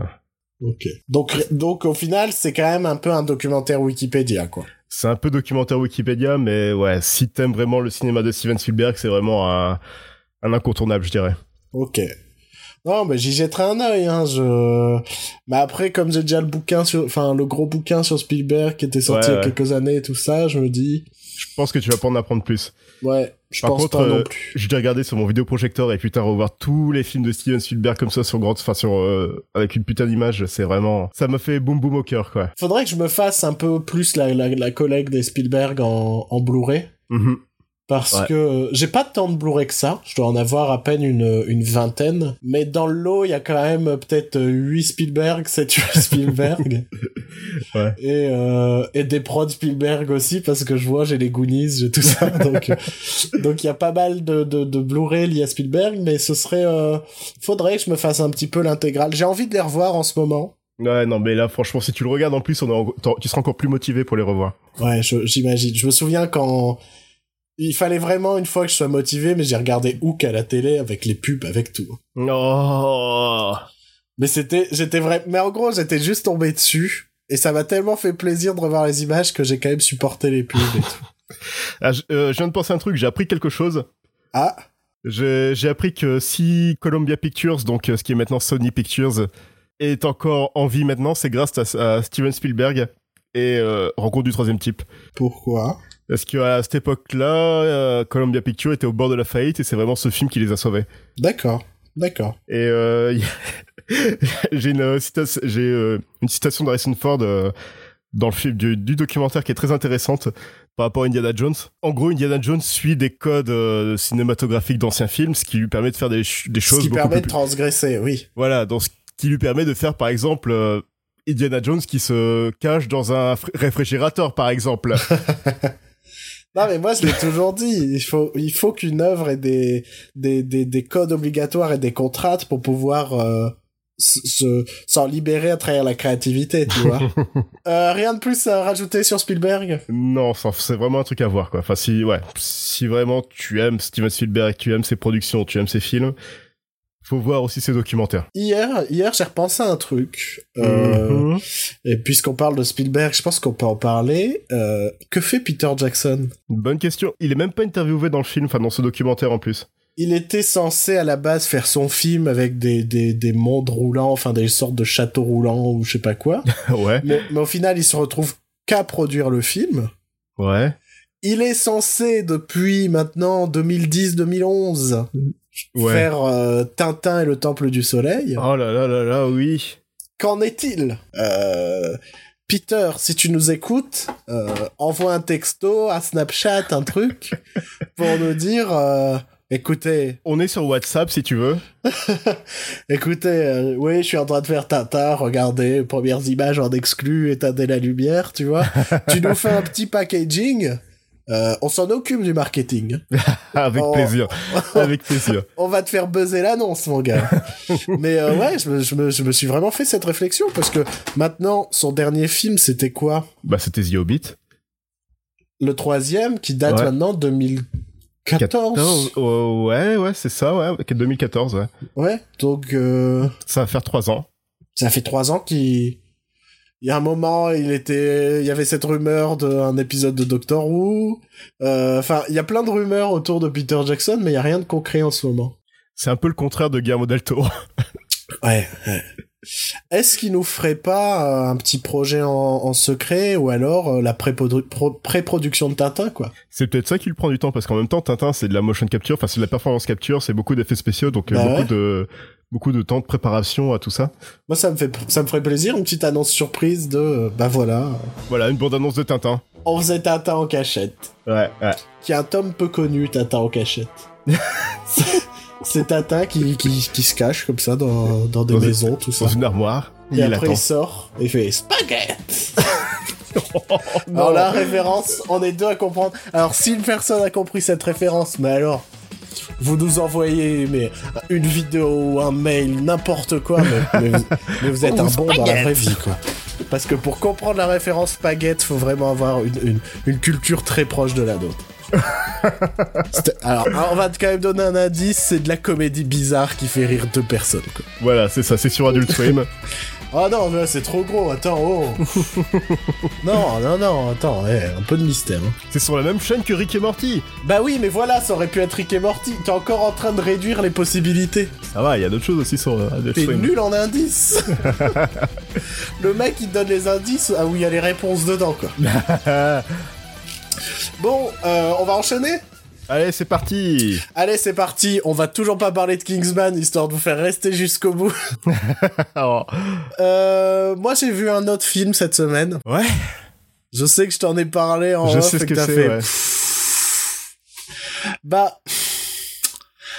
Ok. Donc, donc au final, c'est quand même un peu un documentaire Wikipédia, quoi. C'est un peu documentaire Wikipédia, mais ouais, si t'aimes vraiment le cinéma de Steven Spielberg, c'est vraiment un, un incontournable, je dirais. Ok. Non, mais j'y jetterai un œil, hein. Je. Mais après, comme j'ai déjà le bouquin sur, enfin le gros bouquin sur Spielberg qui était sorti Ouais, il y a quelques années et tout ça, je me dis, Je pense que tu vas pas en apprendre plus. ouais, je Par pense contre, pas non euh, plus. J'ai regardé sur mon vidéoprojecteur et putain, revoir tous les films de Steven Spielberg comme ça sur grande, enfin sur, euh, avec une putain d'image, c'est vraiment, ça m'a fait boum boum au cœur, quoi. Faudrait que je me fasse un peu plus la, la, la collecte des Spielberg en, en Blu-ray. Mhm. Parce Ouais. que euh, j'ai pas tant de Blu-ray que ça, je dois en avoir à peine une, une vingtaine, mais dans le lot, il y a quand même euh, peut-être 8 Spielberg, [LAUGHS] 7 Spielberg, [LAUGHS] Ouais. et, euh, et des prods Spielberg aussi, parce que je vois, j'ai les Goonies, j'ai tout ça, [LAUGHS] donc euh, donc il y a pas mal de, de, de Blu-ray liés à Spielberg, mais ce serait... Euh, faudrait que je me fasse un petit peu l'intégrale. J'ai envie de les revoir en ce moment. Ouais, non, mais là, franchement, si tu le regardes en plus, on en- tu seras encore plus motivé pour les revoir. Ouais, je- j'imagine. Je me souviens quand il fallait vraiment une fois que je sois motivé, mais j'ai regardé Hook à la télé avec les pubs, avec tout. Oh Mais c'était, j'étais vrai, mais en gros, j'étais juste tombé dessus. Et ça m'a tellement fait plaisir de revoir les images que j'ai quand même supporté les pubs et tout. [LAUGHS] Ah, je, euh, je viens de penser un truc, j'ai appris quelque chose. Ah, J'ai appris que si Columbia Pictures, donc euh, ce qui est maintenant Sony Pictures, est encore en vie maintenant, c'est grâce à, à Steven Spielberg et euh, Rencontre du troisième type. pourquoi? Parce qu'à cette époque-là, euh, Columbia Pictures était au bord de la faillite et c'est vraiment ce film qui les a sauvés? D'accord, d'accord. Et euh, [LAUGHS] j'ai une, euh, citation- j'ai, euh, une citation d'Harrison Ford euh, dans le film du, du documentaire qui est très intéressante par rapport à Indiana Jones. En gros, Indiana Jones suit des codes euh, cinématographiques d'anciens films, ce qui lui permet de faire des, ch- des Ce choses qui beaucoup permet plus de transgresser, oui. voilà, dans ce qui lui permet de faire, par exemple, euh, Indiana Jones qui se cache dans un fr- réfrigérateur, par exemple. [LAUGHS] Non, mais moi, je l'ai toujours dit. Il faut, il faut qu'une œuvre ait des, des, des, des codes obligatoires et des contraintes pour pouvoir euh, s'en libérer à travers la créativité, tu vois. [LAUGHS] euh, rien de plus à rajouter sur Spielberg? Non, c'est vraiment un truc à voir, quoi. Enfin, si, ouais, si vraiment tu aimes Steven Spielberg, tu aimes ses productions, tu aimes ses films, faut voir aussi ses documentaires. Hier, hier, j'ai repensé à un truc. Euh, Mhm. Et puisqu'on parle de Spielberg, je pense qu'on peut en parler. Euh, que fait Peter Jackson? Bonne question. Il est même pas interviewé dans le film, enfin dans ce documentaire en plus. Il était censé à la base faire son film avec des, des, des mondes roulants, enfin des sortes de châteaux roulants ou je sais pas quoi. [LAUGHS] ouais, mais, mais au final, il se retrouve qu'à produire le film. ouais, Il est censé, depuis maintenant 2010-2011, ouais. faire euh, Tintin et le Temple du Soleil. Oh là là là là, oui. Qu'en est-il? Euh, Peter, si tu nous écoutes, euh, envoie un texto, un Snapchat, un truc, [LAUGHS] pour nous dire, écoutez, On est sur WhatsApp si tu veux. [LAUGHS] écoutez, euh, oui, je suis en train de faire Tintin, regardez, premières images en exclu, éteindez la lumière, tu vois. [LAUGHS] tu nous fais un petit packaging, euh, on s'en occupe du marketing. [LAUGHS] Avec Oh. plaisir. Avec plaisir. [LAUGHS] On va te faire buzzer l'annonce, mon gars. [LAUGHS] Mais euh, ouais, je me, je, me, je me suis vraiment fait cette réflexion, parce que maintenant, son dernier film, c'était quoi? Bah c'était The Hobbit. Le troisième, qui date Ouais. maintenant 2014. 14, oh, ouais, ouais, c'est ça, ouais, 2014, ouais. Ouais, donc euh, Ça va faire trois ans. ça fait trois ans qu'il Il y a un moment, il était, il y avait cette rumeur d'un épisode de Doctor Who. Euh, Enfin, il y a plein de rumeurs autour de Peter Jackson, mais il y a rien de concret en ce moment. C'est un peu le contraire de Guillermo del Toro. [LAUGHS] Ouais. ouais. Est-ce qu'il nous ferait pas euh, un petit projet en, en secret ou alors euh, la préprodu- pro- pré-production de Tintin, quoi? C'est peut-être ça qui le prend du temps parce qu'en même temps Tintin c'est de la motion capture, enfin c'est de la performance capture, c'est beaucoup d'effets spéciaux donc Bah beaucoup ouais. de beaucoup de temps de préparation à tout ça. Moi, ça me fait, ça me ferait plaisir, une petite annonce surprise de, euh, bah voilà, Voilà, une bande annonce de Tintin. on faisait Tintin en cachette. Ouais, ouais. Qui est un tome peu connu, Tintin en cachette. [LAUGHS] C'est- Tintin qui, qui, qui se cache comme ça dans, dans des Dans une- maisons, tout ça. Dans une armoire, Et il après, attend. il sort et il fait spaghetti. [LAUGHS] Alors la référence, on est deux à comprendre. Alors si une personne a compris cette référence, mais alors, vous nous envoyez mais une vidéo, un mail, n'importe quoi, mais, mais vous, mais vous êtes un bon dans la vraie vie, quoi. Parce que pour comprendre la référence spaghetti, faut vraiment avoir une, une, une culture très proche de la nôtre. [LAUGHS] Alors, on va quand même donner un indice, c'est de la comédie bizarre qui fait rire deux personnes, quoi. Voilà, c'est ça, c'est sur Adult Swim. [LAUGHS] Oh non, mais là, c'est trop gros, attends, oh [LAUGHS] Non, non, non, attends, eh, un peu de mystère. hein. c'est sur la même chaîne que Rick et Morty. Bah oui, mais voilà, ça aurait pu être Rick et Morty. T'es encore en train de réduire les possibilités. Ça va, il y a d'autres choses aussi sur euh, T'es nul en indices. [LAUGHS] Le mec, il te donne les indices ah, où il y a les réponses dedans, quoi. [LAUGHS] Bon, euh, on va enchaîner? Allez, c'est parti. Allez, c'est parti. On va toujours pas parler de Kingsman, histoire de vous faire rester jusqu'au bout. Alors, [LAUGHS] Euh, moi, j'ai vu un autre film cette semaine. ouais, Je sais que je t'en ai parlé en je off sais ce et que t'as fait... ouais. Bah...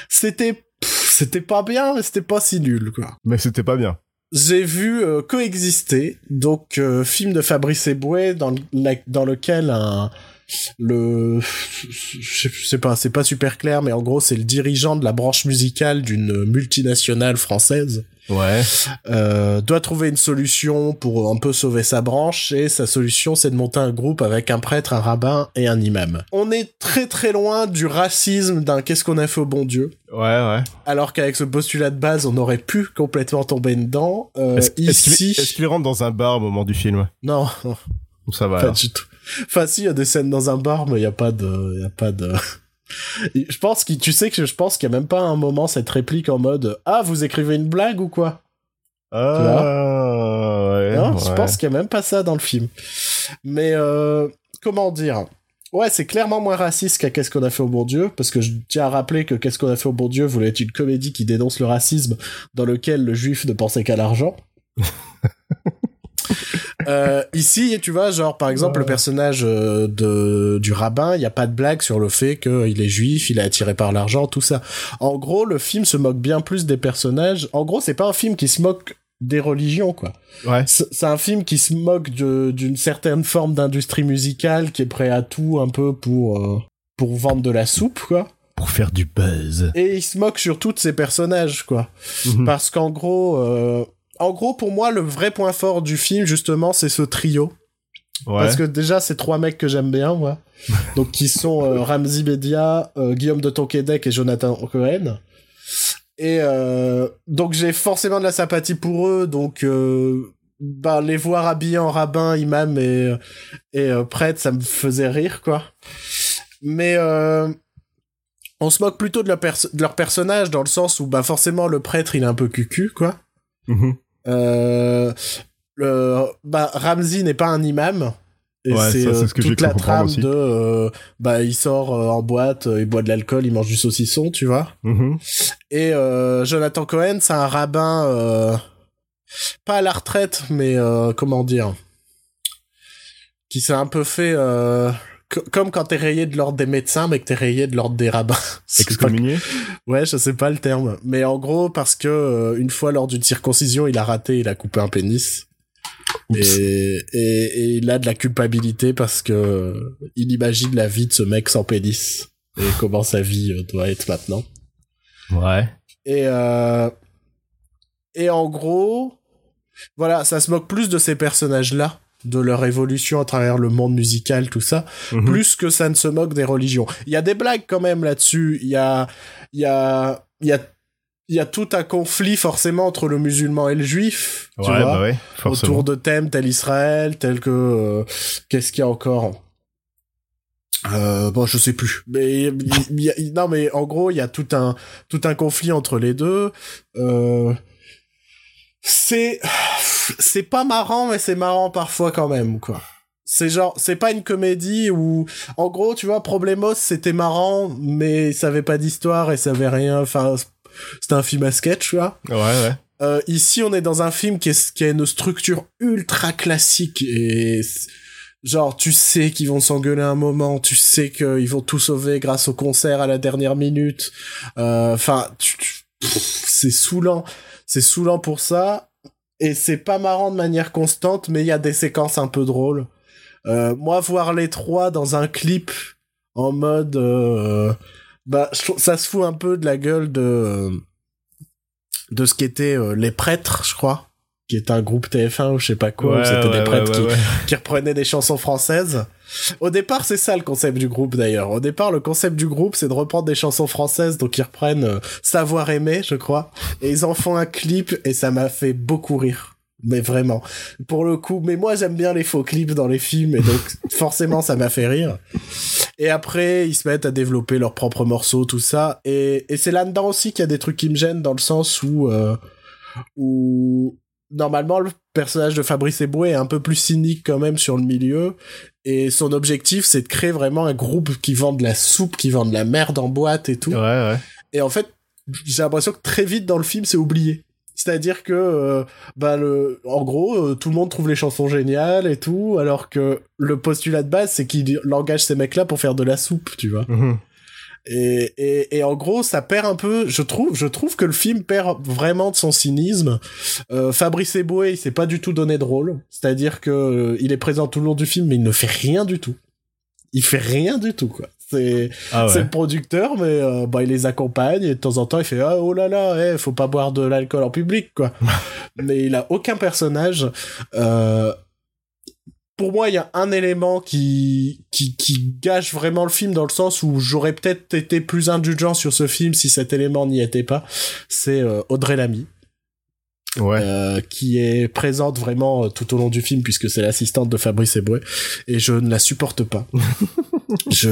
C'était... C'était pas bien, mais c'était pas si nul, quoi. Mais c'était pas bien. J'ai vu euh, Coexister, donc euh, film de Fabrice Eboué dans, la- dans lequel un le je sais- pas, c'est pas super clair, mais en gros c'est le dirigeant de la branche musicale d'une multinationale française Ouais. euh, doit trouver une solution pour un peu sauver sa branche et sa solution c'est de monter un groupe avec un prêtre, un rabbin et un imam. On est très très loin du racisme d'un qu'est-ce qu'on a fait au bon Dieu. Ouais, ouais. Alors qu'avec ce postulat de base, on aurait pu complètement tomber dedans. Euh, Est-ce est-ce qu'il ici, est-ce qu'il rentre dans un bar au moment du film? Non, ça va pas alors du tout. Enfin, si, il y a des scènes dans un bar, mais il y a pas de, il y a pas de. Je pense qu'il, tu sais que je pense qu'il y a même pas un moment cette réplique en mode ah vous écrivez une blague ou quoi? Ah, ouais. Non, je pense qu'il y a même pas ça dans le film. Mais euh, comment dire? Ouais, c'est clairement moins raciste qu'à Qu'est-ce qu'on a fait au bon Dieu, parce que je tiens à rappeler que Qu'est-ce qu'on a fait au bon Dieu voulait être une comédie qui dénonce le racisme, dans lequel le juif ne pensait qu'à l'argent. [LAUGHS] Euh, ici, tu vois, genre par exemple le personnage euh, de du rabbin, il n'y a pas de blague sur le fait qu'il est juif, il est attiré par l'argent, tout ça. En gros, le film se moque bien plus des personnages. En gros, c'est pas un film qui se moque des religions, quoi. Ouais. C'est un film qui se moque de- d'une certaine forme d'industrie musicale, qui est prêt à tout un peu pour euh, pour vendre de la soupe, quoi. Pour faire du buzz. Et il se moque surtout de ses personnages, quoi. Mhm. Parce qu'en gros, euh, en gros, pour moi, le vrai point fort du film, justement, c'est ce trio. Ouais. Parce que déjà, c'est trois mecs que j'aime bien, moi. [LAUGHS] Donc, qui sont euh, Ramzi Bedia, euh, Guillaume de Tonquédec et Jonathan Cohen. Et euh, donc, j'ai forcément de la sympathie pour eux. Donc, euh, bah, les voir habillés en rabbin, imam et, et prêtre, ça me faisait rire, quoi. Mais on se moque plutôt de leur, perso- de leur personnage dans le sens où, bah, forcément, le prêtre, il est un peu cucu, quoi. Mhm. Euh, le, bah, Ramsey n'est pas un imam. Et Ouais, c'est euh, ce que j'ai toute la trame aussi. de euh, bah il sort en boîte, il boit de l'alcool, il mange du saucisson, tu vois. Mhm. Et Jonathan Cohen, c'est un rabbin pas à la retraite, mais euh, comment dire, qui s'est un peu fait euh, comme quand t'es rayé de l'ordre des médecins, mais que t'es rayé de l'ordre des rabbins. [LAUGHS] Excommunié? Ouais, je sais pas le terme, mais en gros parce que euh, une fois lors d'une circoncision, il a raté, il a coupé un pénis. Et, et, et il a de la culpabilité parce que il imagine la vie de ce mec sans pénis et comment sa vie euh, doit être maintenant. Ouais. Et euh, et en gros, voilà, ça se moque plus de ces personnages-là, de leur évolution à travers le monde musical, tout ça, Mhm. plus que ça ne se moque des religions. Il y a des blagues quand même là-dessus. Il y a, il y a, il y a, il y a tout un conflit forcément entre le musulman et le juif, tu ouais, vois, bah ouais, autour de thèmes tel Israël, tel que euh, qu'est-ce qu'il y a encore? Euh, bon, je sais plus. Mais y a- non, mais en gros, il y a tout un tout un conflit entre les deux. Euh, c'est c'est pas marrant, mais c'est marrant parfois quand même, quoi. C'est genre, c'est pas une comédie où, en gros, tu vois, Problemos, c'était marrant, mais ça avait pas d'histoire et ça avait rien. Enfin, c'était un film à sketch, tu vois. Ouais, ouais. Euh, ici, on est dans un film qui, est, qui a une structure ultra classique et genre tu sais qu'ils vont s'engueuler un moment, tu sais qu'ils vont tout sauver grâce au concert à la dernière minute. Euh, Enfin, tu- tu- pff, c'est saoulant, c'est saoulant pour ça et c'est pas marrant de manière constante, mais il y a des séquences un peu drôles. Euh, moi, voir les trois dans un clip en mode, euh, bah, ça se fout un peu de la gueule de de ce qu'étaient euh, les prêtres, je crois, qui est un groupe TF1 ou je sais pas quoi, Ouais, c'était ouais, des prêtres ouais, qui, qui reprenaient des chansons françaises. Au départ, c'est ça le concept du groupe d'ailleurs. Au départ, le concept du groupe, c'est de reprendre des chansons françaises, donc ils reprennent euh, Savoir aimer, je crois, et ils en font un clip, et ça m'a fait beaucoup rire. Mais vraiment, pour le coup, mais moi j'aime bien les faux clips dans les films, et donc [LAUGHS] forcément ça m'a fait rire. Et après, ils se mettent à développer leurs propres morceaux, tout ça, et, et c'est là-dedans aussi qu'il y a des trucs qui me gênent dans le sens où, euh, où normalement le personnage de Fabrice Eboué est un peu plus cynique quand même sur le milieu et son objectif c'est de créer vraiment un groupe qui vend de la soupe, qui vend de la merde en boîte et tout. Ouais, ouais. Et en fait, j'ai l'impression que très vite dans le film c'est oublié. C'est-à-dire que euh, bah le en gros euh, tout le monde trouve les chansons géniales et tout alors que le postulat de base c'est qu'il engage ces mecs-là pour faire de la soupe, tu vois. Mhm. Et, et, et en gros, ça perd un peu. Je trouve, je trouve que le film perd vraiment de son cynisme. Euh, Fabrice Eboué, il s'est pas du tout donné de rôle. C'est-à-dire que euh, il est présent tout le long du film, mais il ne fait rien du tout. Il fait rien du tout, quoi. C'est Ah ouais. le producteur, mais euh, bah il les accompagne et de temps en temps il fait ah oh là là, eh, faut pas boire de l'alcool en public, quoi. [LAUGHS] mais il a aucun personnage. Euh, pour moi, il y a un élément qui, qui, gâche vraiment le film dans le sens où j'aurais peut-être été plus indulgent sur ce film si cet élément n'y était pas. C'est euh, Audrey Lamy, Ouais. euh, qui est présente vraiment euh, tout au long du film puisque c'est l'assistante de Fabrice Eboué et je ne la supporte pas. [LAUGHS] je,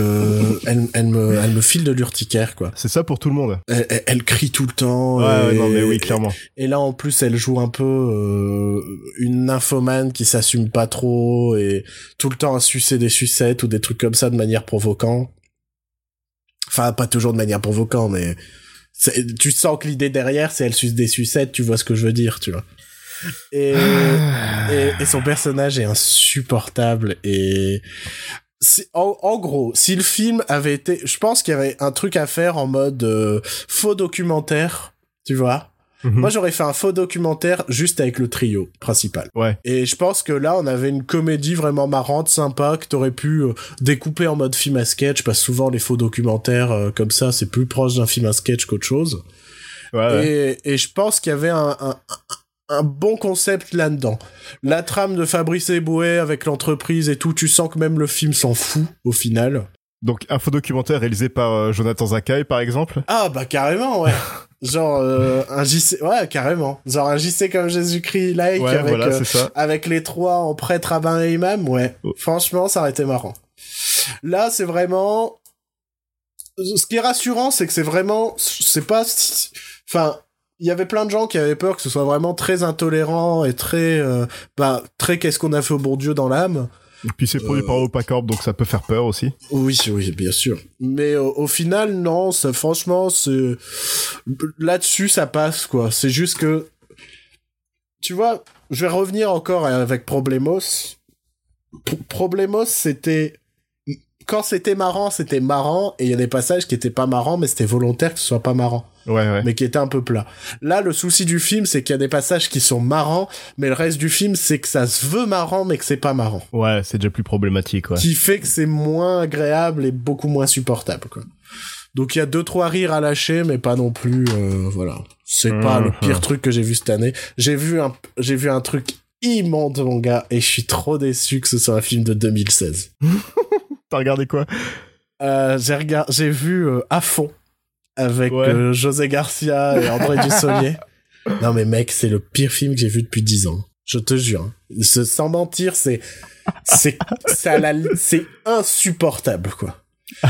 elle, elle me, elle me file de l'urticaire quoi. C'est ça pour tout le monde. Elle, elle- elle crie tout le temps. Ouais, et- non, mais oui, clairement. et là, en plus, elle joue un peu euh, une nymphomane qui s'assume pas trop et tout le temps à sucer des sucettes ou des trucs comme ça de manière provocante. Enfin, pas toujours de manière provocante, mais tu sens que l'idée derrière, c'est elle suce des sucettes, tu vois ce que je veux dire, tu vois. Et, et, et son personnage est insupportable et en gros, si le film avait été, je pense qu'il y avait un truc à faire en mode euh, faux documentaire, tu vois. Mhm. Moi, j'aurais fait un faux documentaire juste avec le trio principal. Ouais. Et je pense que là, on avait une comédie vraiment marrante, sympa, que t'aurais pu euh, découper en mode film à sketch, parce que souvent les faux documentaires euh, comme ça, c'est plus proche d'un film à sketch qu'autre chose. Ouais, ouais. Et, et je pense qu'il y avait un, un, un bon concept là-dedans. La trame de Fabrice Eboué avec l'entreprise et tout, tu sens que même le film s'en fout au final. Donc, un faux documentaire réalisé par euh, Jonathan Zakai, par exemple? Ah bah carrément, ouais. [LAUGHS] Genre euh, un JC, ouais carrément. Genre un JC comme Jésus-Christ like Ouais, avec voilà, euh, avec les trois en prêtre, rabbin et imam, ouais. Oh. Franchement, ça aurait été marrant. Là, c'est vraiment. Ce qui est rassurant, c'est que c'est vraiment. C'est pas. si- Enfin, il y avait plein de gens qui avaient peur que ce soit vraiment très intolérant et très. euh, bah, très qu'est-ce qu'on a fait au bon Dieu dans l'âme. Et puis c'est produit Euh, par Opacorp, donc ça peut faire peur aussi. Oui, oui, bien sûr. Mais euh, au final, non, ça, franchement, là-dessus, ça passe quoi. C'est juste que, tu vois, je vais revenir encore avec Problemos. P- Problemos, c'était quand c'était marrant, c'était marrant, et il y a des passages qui étaient pas marrants, mais c'était volontaire que ce soit pas marrant, Ouais, ouais. mais qui étaient un peu plat. Là, le souci du film, c'est qu'il y a des passages qui sont marrants, mais le reste du film, c'est que ça se veut marrant, mais que c'est pas marrant Ouais, c'est déjà plus problématique, ouais. qui fait que c'est moins agréable et beaucoup moins supportable quoi. Donc il y a deux trois rires à lâcher mais pas non plus euh, voilà. C'est pas le Mhm. pire truc que j'ai vu cette année. J'ai vu un j'ai vu un truc immonde mon gars et je suis trop déçu que ce soit un film de 2016. [LAUGHS] T'as regardé quoi? Euh, j'ai regardé j'ai vu euh, à fond avec Ouais. euh, José Garcia et André [LAUGHS] Dussolier. Non mais mec, c'est le pire film que j'ai vu depuis 10 ans. Je te jure. Ce- sans mentir, c'est c'est la c'est insupportable quoi.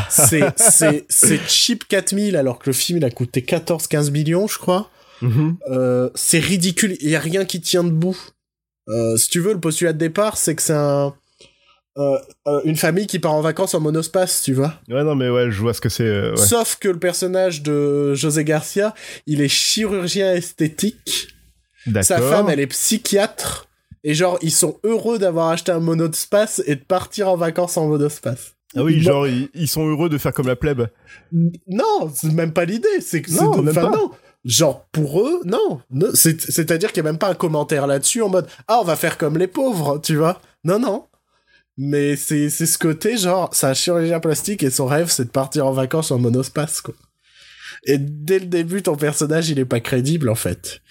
C'est c'est c'est cheap 4000 alors que le film il a coûté 14 15 millions, je crois. Mhm. Euh, c'est ridicule, il y a rien qui tient debout. Si tu veux, le postulat de départ, c'est que c'est un une famille qui part en vacances en monospace, tu vois. Ouais, non, mais ouais, je vois ce que c'est. euh, ouais. Sauf que le personnage de José Garcia, il est chirurgien esthétique. Sa femme, elle est psychiatre. Et genre, ils sont heureux d'avoir acheté un monospace et de partir en vacances en monospace. Ah oui, genre, ils, ils sont heureux de faire comme la plèbe. Non, c'est même pas l'idée. C'est que Non, même pas. non. Genre pour eux, non. Non, c'est- C'est-à-dire qu'il y a même pas un commentaire là-dessus en mode ah on va faire comme les pauvres, tu vois. Non non. Mais c'est c'est ce côté genre un chirurgien plastique et son rêve c'est de partir en vacances en monospace quoi. Et dès le début ton personnage il est pas crédible en fait.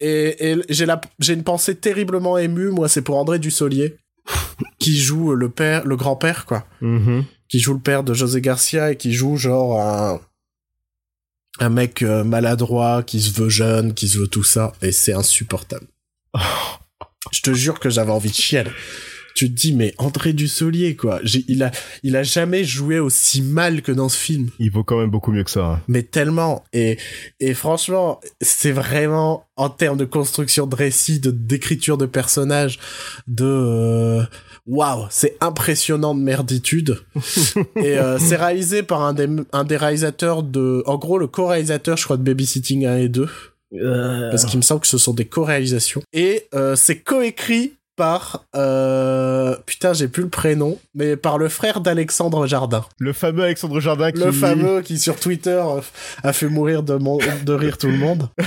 Et, et j'ai la j'ai une pensée terriblement émue moi c'est pour André Dussolier [LAUGHS] qui joue le père le grand-père quoi Mhm. qui joue le père de José Garcia et qui joue genre un un mec euh, maladroit qui se veut jeune, qui se veut tout ça et c'est insupportable. [LAUGHS] Je te jure que j'avais envie de chialer. Tu te dis mais André Dussolier quoi, il a il a jamais joué aussi mal que dans ce film, Il vaut quand même beaucoup mieux que ça. hein. mais tellement et et franchement, c'est vraiment en termes de construction de récit, de d'écriture de personnages, de euh, waouh, c'est impressionnant de merditude. [LAUGHS] Et euh, c'est réalisé par un des, un des réalisateurs de... En gros, le co-réalisateur, je crois, de Babysitting 1 et 2. Parce qu'il me semble que ce sont des co-réalisations. Et euh, c'est coécrit par... euh, Putain, j'ai plus le prénom. Mais par le frère d'Alexandre Jardin. Le fameux Alexandre Jardin qui... Le fameux qui, sur Twitter, euh, a fait mourir de, mon- de rire tout le monde. [LAUGHS]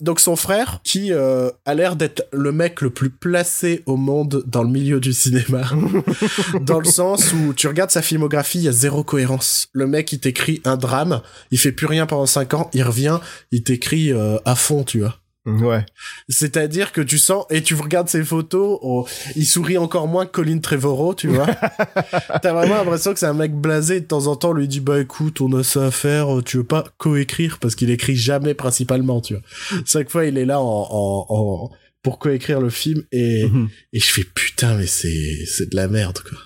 Donc son frère, qui euh, a l'air d'être le mec le plus placé au monde dans le milieu du cinéma, [LAUGHS] dans le sens où tu regardes sa filmographie, il y a zéro cohérence. Le mec, il t'écrit un drame, il fait plus rien pendant cinq ans, il revient, il t'écrit euh, à fond, tu vois. Ouais. C'est-à-dire que tu sens, et tu regardes ses photos, oh, il sourit encore moins que Colin Trevorrow, tu vois. [LAUGHS] T'as vraiment l'impression que c'est un mec blasé, de temps en temps, lui dit, bah écoute, on a ça à faire, tu veux pas coécrire, parce qu'il écrit jamais principalement, tu vois. Chaque fois, il est là en, en, en- pour coécrire le film, et, Mhm. et je fais, putain, mais c'est, c'est de la merde, quoi.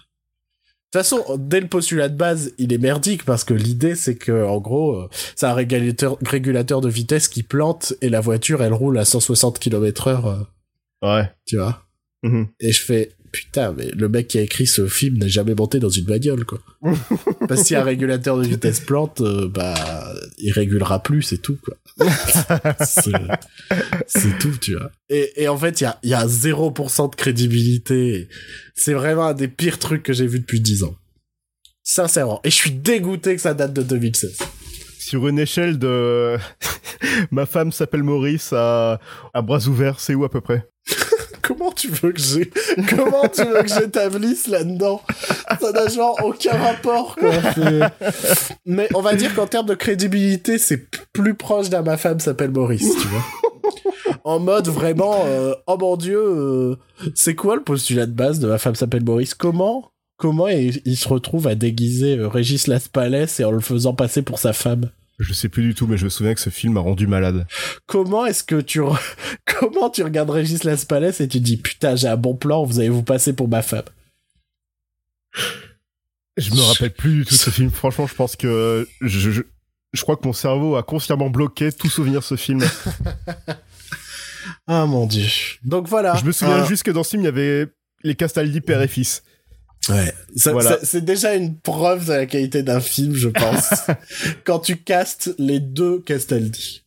De toute façon, dès le postulat de base, il est merdique parce que l'idée c'est que, en gros, euh, c'est un régulateur, régulateur de vitesse qui plante et la voiture elle roule à 160 km heure, euh, Ouais. tu vois. Mhm. Et je fais, putain, mais le mec qui a écrit ce film n'a jamais monté dans une bagnole, quoi. [LAUGHS] parce que si un régulateur de vitesse plante, euh, bah, il régulera plus, c'est tout, quoi. [LAUGHS] c'est, tout, tu vois. Et, et en fait, il y a, il y a 0% de crédibilité. C'est vraiment un des pires trucs que j'ai vu depuis 10 ans. Sincèrement. Et je suis dégoûté que ça date de 2016. Sur une échelle de... [LAUGHS] Ma femme s'appelle Maurice à... à bras ouverts, c'est où à peu près? Comment tu veux que j'ai, comment tu veux que j'établisse là-dedans? Ça n'a genre aucun rapport, quoi. Mais on va dire qu'en termes de crédibilité, c'est plus proche d'un ma femme s'appelle Maurice, tu vois. En mode vraiment, euh, oh mon dieu, euh, c'est quoi le postulat de base de ma femme s'appelle Maurice? Comment, comment il, il se retrouve à déguiser euh, Régis Laspalès et en le faisant passer pour sa femme? Je sais plus du tout, mais je me souviens que ce film m'a rendu malade. Comment est-ce que tu re- [LAUGHS] comment tu regardes Régis Laspalès et tu dis putain j'ai un bon plan vous allez vous passer pour ma femme? Je me rappelle plus du tout de ce film. Franchement, je pense que je, je, je crois que mon cerveau a consciemment bloqué tout souvenir de ce film. [LAUGHS] ah mon dieu donc voilà je me souviens Ah, juste que dans ce film, il y avait les Castaldi père et fils. Ouais. Ça- Voilà. ça- c'est déjà une preuve de la qualité d'un film je pense. [LAUGHS] Quand tu castes les deux Castaldi.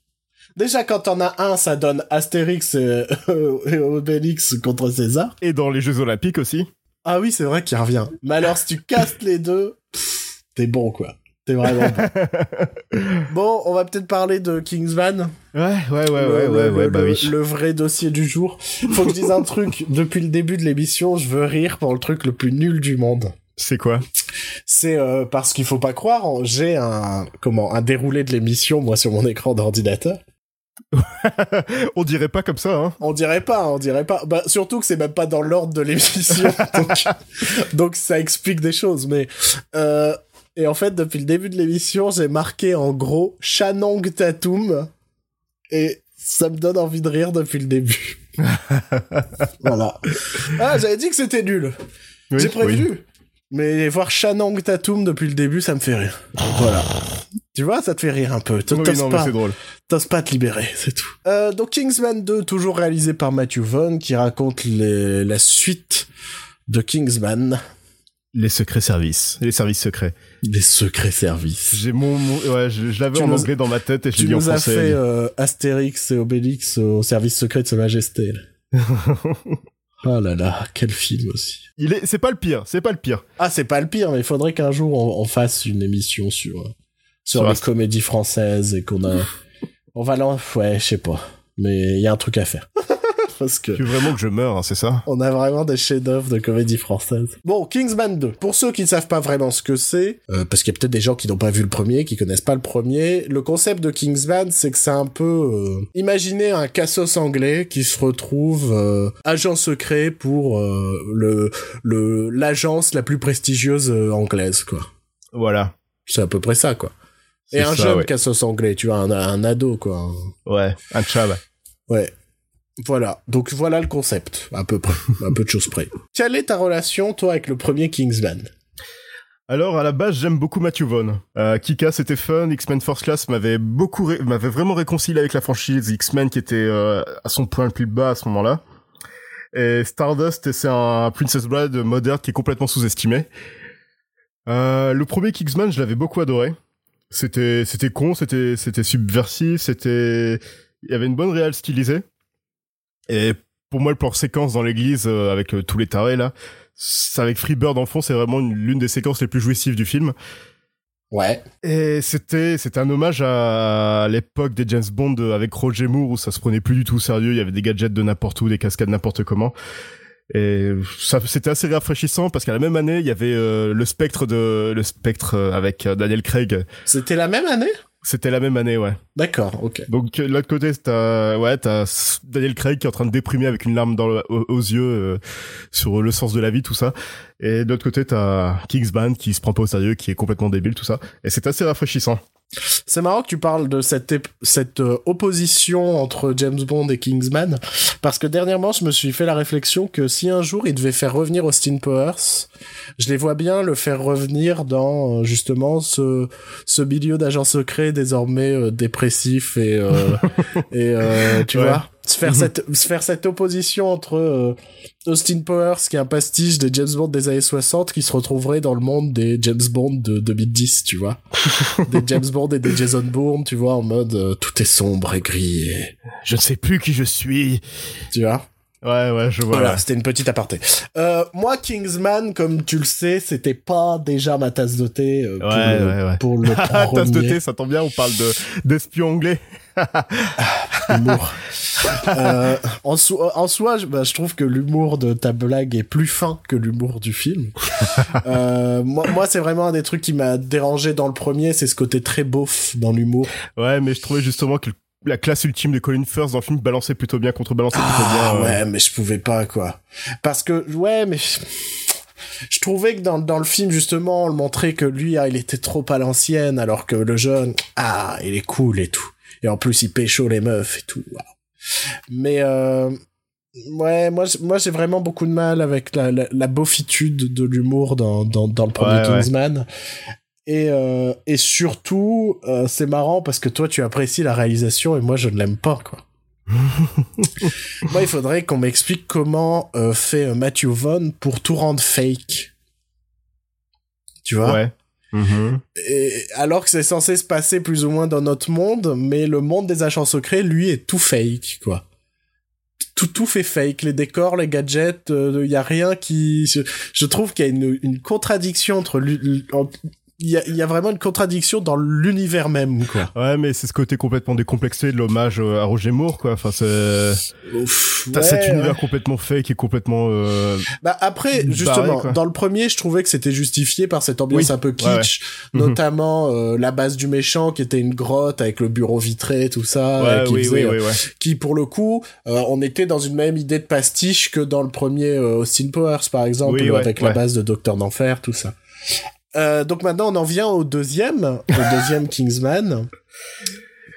Déjà quand t'en as un ça donne Astérix et, [LAUGHS] et Obélix contre César. Et dans les Jeux Olympiques aussi. ah oui c'est vrai qu'il revient. Mais alors si tu castes les deux pff, t'es bon quoi t'es vraiment bon bon on va peut-être parler de Kingsman Ouais, ouais, ouais, le, ouais, ouais, le- ouais, le- bah oui. le vrai dossier du jour. Faut que je dise un truc. Depuis le début de l'émission, je veux rire pour le truc le plus nul du monde. C'est quoi? C'est euh, parce qu'il faut pas croire, j'ai un comment un déroulé de l'émission moi sur mon écran d'ordinateur. [LAUGHS] On dirait pas comme ça, hein. On dirait pas, on dirait pas. Bah surtout que c'est même pas dans l'ordre de l'émission. [LAUGHS] donc, donc ça explique des choses. Mais euh, Et en fait, depuis le début de l'émission, j'ai marqué en gros Shanong Tatum. Et ça me donne envie de rire depuis le début. [LAUGHS] voilà. Ah, j'avais dit que c'était nul. Oui, j'ai prévu. oui. Mais voir Shanong Tatum depuis le début, ça me fait rire. Voilà. Tu vois, ça te fait rire un peu. Oui, T'oses non, mais pas, c'est drôle. t'oses pas te libérer, c'est tout. Euh, donc Kingsman 2, toujours réalisé par Matthew Vaughn, qui raconte les- la suite de Kingsman, Les secrets services. Les services secrets. les secrets services. J'ai mon, mon- ouais, je, je l'avais Tu en anglais dans ma tête et je l'ai Tu dit en nous as français. fait euh, Astérix et Obélix au service secret de Sa Majesté. là. [LAUGHS] oh là là, quel film aussi. Il est, c'est pas le pire, c'est pas le pire. Ah, c'est pas le pire, mais il faudrait qu'un jour on, on fasse une émission sur, euh, sur, Sur les comédies françaises et qu'on a. [LAUGHS] on va l'en. Ouais, je sais pas. Mais il y a un truc à faire. Parce que. Tu veux vraiment que je meure, hein, c'est ça? On a vraiment des chefs-d'œuvre de comédie française. Bon, Kingsman 2. Pour ceux qui ne savent pas vraiment ce que c'est, euh, parce qu'il y a peut-être des gens qui n'ont pas vu le premier, qui connaissent pas le premier, le concept de Kingsman, c'est que c'est un peu... euh, imaginez un cassos anglais qui se retrouve euh, agent secret pour euh, le le l'agence la plus prestigieuse anglaise, quoi. Voilà. C'est à peu près ça, quoi. Et un ça, jeune ouais. cassos anglais, tu vois, un, un ado, quoi. Ouais, un chab. Ouais. Voilà. Donc voilà le concept, à peu près, à peu de choses près. Quelle est ta relation, toi, avec le premier Kingsman? Alors à la base j'aime beaucoup Matthew Vaughn. Euh, Kika c'était fun, X-Men First Class m'avait beaucoup m'avait vraiment réconcilié avec la franchise X-Men qui était euh, à son point le plus bas à ce moment-là. Et Stardust c'est un Princess Bride moderne qui est complètement sous-estimé. Euh, le premier Kingsman je l'avais beaucoup adoré. C'était c'était con, c'était c'était subversif, c'était il y avait une bonne réelle stylisée. Et pour moi le plan séquence dans l'église euh, avec euh, tous les tarés là, c'est avec Freebird en fond, c'est vraiment une- l'une des séquences les plus jouissives du film. Ouais. Et c'était c'était un hommage à l'époque des James Bond euh, avec Roger Moore où ça se prenait plus du tout au sérieux, il y avait des gadgets de n'importe où, des cascades n'importe comment. Et ça c'était assez rafraîchissant parce qu'à la même année, il y avait euh, le spectre de le spectre euh, avec Daniel Craig. C'était la même année? C'était la même année, ouais. D'accord, ok. Donc euh, de l'autre côté, t'as ouais, t'as Daniel Craig qui est en train de déprimer avec une larme dans le- aux, aux yeux euh, sur le sens de la vie, tout ça. Et de l'autre côté, t'as Kingsman qui se prend pas au sérieux, qui est complètement débile, tout ça. Et c'est assez rafraîchissant. C'est marrant que tu parles de cette, cette euh, opposition entre James Bond et Kingsman, parce que dernièrement, je me suis fait la réflexion que si un jour il devait faire revenir Austin Powers, je les vois bien le faire revenir dans euh, justement ce, ce milieu d'agents secrets désormais euh, dépressif et, euh, [LAUGHS] et euh, tu Ouais. vois, se faire cette, se faire cette opposition entre euh, Austin Powers, qui est un pastiche des James Bond des années 60, qui se retrouverait dans le monde des James Bond de 2010, tu vois. [LAUGHS] des James Bond et des Jason Bourne, tu vois, en mode euh, tout est sombre et gris, et, Je ne sais plus qui je suis. tu vois? Ouais, ouais, je vois. Voilà, c'était une petite aparté. Euh, moi, Kingsman, comme tu le sais, c'était pas déjà ma tasse de thé euh, pour, Ouais, le, ouais, pour le [LAUGHS] tasse de thé, ça tombe bien, on parle de d'espion anglais. [LAUGHS] humour. Euh, en, soi, en soi, je, bah, je trouve que l'humour de ta blague est plus fin que l'humour du film. [LAUGHS] Euh, moi, moi c'est vraiment un des trucs qui m'a dérangé dans le premier, c'est ce côté très beauf dans l'humour. Ouais, mais je trouvais justement que la classe ultime de Colin Firth dans le film balançait plutôt bien, contrebalançait plutôt Ah bien. euh. ouais, mais je pouvais pas quoi. Parce que ouais, mais je, je trouvais que dans dans le film justement, on le montrait que lui, ah, il était trop à l'ancienne, alors que le jeune, ah, il est cool et tout. Et en plus, il pécho les meufs et tout. Mais euh, ouais, moi, moi, j'ai vraiment beaucoup de mal avec la la, la beaufitude de l'humour dans dans dans le premier Ouais, ouais. Kingsman. Et, euh, et surtout, euh, c'est marrant parce que toi, tu apprécies la réalisation et moi, je ne l'aime pas, quoi. [LAUGHS] Moi, il faudrait qu'on m'explique comment fait Matthew Vaughn pour tout rendre fake. Tu vois? Ouais. Mhm. Et, Alors que c'est censé se passer plus ou moins dans notre monde, mais le monde des agents secrets, lui, est tout fake, quoi. Tout, tout fait fake, les décors, les gadgets, il y a rien qui... Je, trouve qu'il y a une, une contradiction entre... l'u- en- Il y a, y a vraiment une contradiction dans l'univers même, quoi. [LAUGHS] Ouais, mais c'est ce côté complètement décomplexé de l'hommage euh, à Roger Moore, quoi. Enfin, c'est t'as ouais, cet ouais. univers complètement fake et complètement. Euh... Bah après, Barré, justement, quoi. dans le premier, je trouvais que c'était justifié par cette ambiance Oui. un peu Ouais, kitsch, Mhm. notamment euh, la base du méchant qui était une grotte avec le bureau vitré, tout ça, Ouais, euh, qui, oui, faisait, oui, euh, oui, ouais. qui pour le coup, euh, on était dans une même idée de pastiche que dans le premier euh, Austin Powers, par exemple, ouais, avec la ouais. base de Docteur d'Enfer, tout ça. Euh, donc maintenant, on en vient au deuxième, au deuxième [LAUGHS] Kingsman,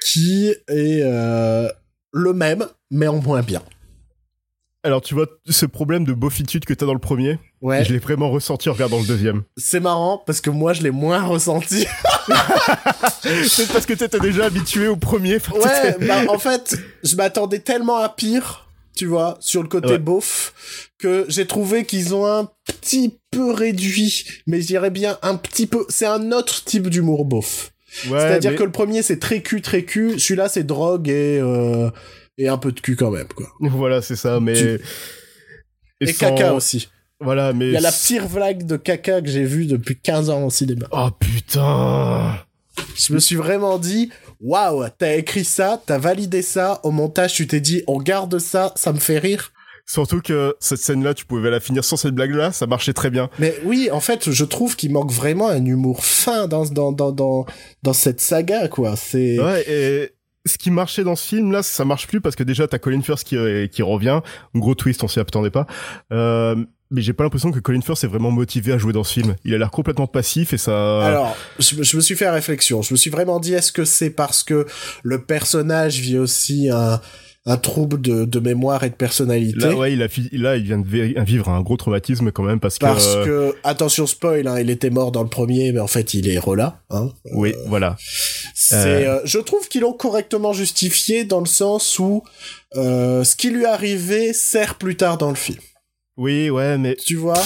qui est euh, le même, mais en moins bien. Alors, tu vois, ce problème de beaufitude que t'as dans le premier, Ouais. je l'ai vraiment ressenti en regardant le deuxième. C'est marrant parce que moi, je l'ai moins ressenti. [LAUGHS] C'est parce que t'étais déjà habitué au premier. Ouais, bah, en fait, je m'attendais tellement à pire, tu vois, sur le côté Ouais. beauf, que j'ai trouvé qu'ils ont un petit peu réduit, mais je dirais bien un petit peu. C'est un autre type d'humour beauf. Ouais, C'est-à-dire mais- que le premier, c'est très cul, très cul. Celui-là, c'est drogue et, euh, et un peu de cul quand même, quoi. [LAUGHS] Voilà, c'est ça, mais... Tu- Et, sans- caca aussi. Voilà, mais... Il y a la pire vague de caca que j'ai vue depuis 15 ans au cinéma. Oh putain Je me suis vraiment dit, waouh, t'as écrit ça, t'as validé ça, au montage, tu t'es dit, on garde ça, ça me fait rire. Surtout que cette scène-là, tu pouvais la finir sans cette blague-là, ça marchait très bien. Mais oui, en fait, je trouve qu'il manque vraiment un humour fin dans, dans, dans, dans, dans cette saga, quoi. C'est, Ouais, et ce qui marchait dans ce film-là, ça marche plus parce que déjà, t'as Colin Firth qui, qui revient. Gros twist, on s'y attendait pas. Euh, mais j'ai pas l'impression que Colin Firth est vraiment motivé à jouer dans ce film. Il a l'air complètement passif et ça... Alors, je, me- je me suis fait réflexion. Je me suis vraiment dit, est-ce que c'est parce que le personnage vit aussi un, un trouble de, de mémoire et de personnalité? Là, ouais, il a là, il vient de vi- vivre un gros traumatisme quand même parce que... Parce euh, que, attention spoil, hein, il était mort dans le premier, mais en fait, il est rela. Hein. Oui, voilà. C'est, euh, je trouve qu'ils l'ont correctement justifié dans le sens où euh, ce qui lui est arrivé sert plus tard dans le film. Oui, ouais, mais Tu vois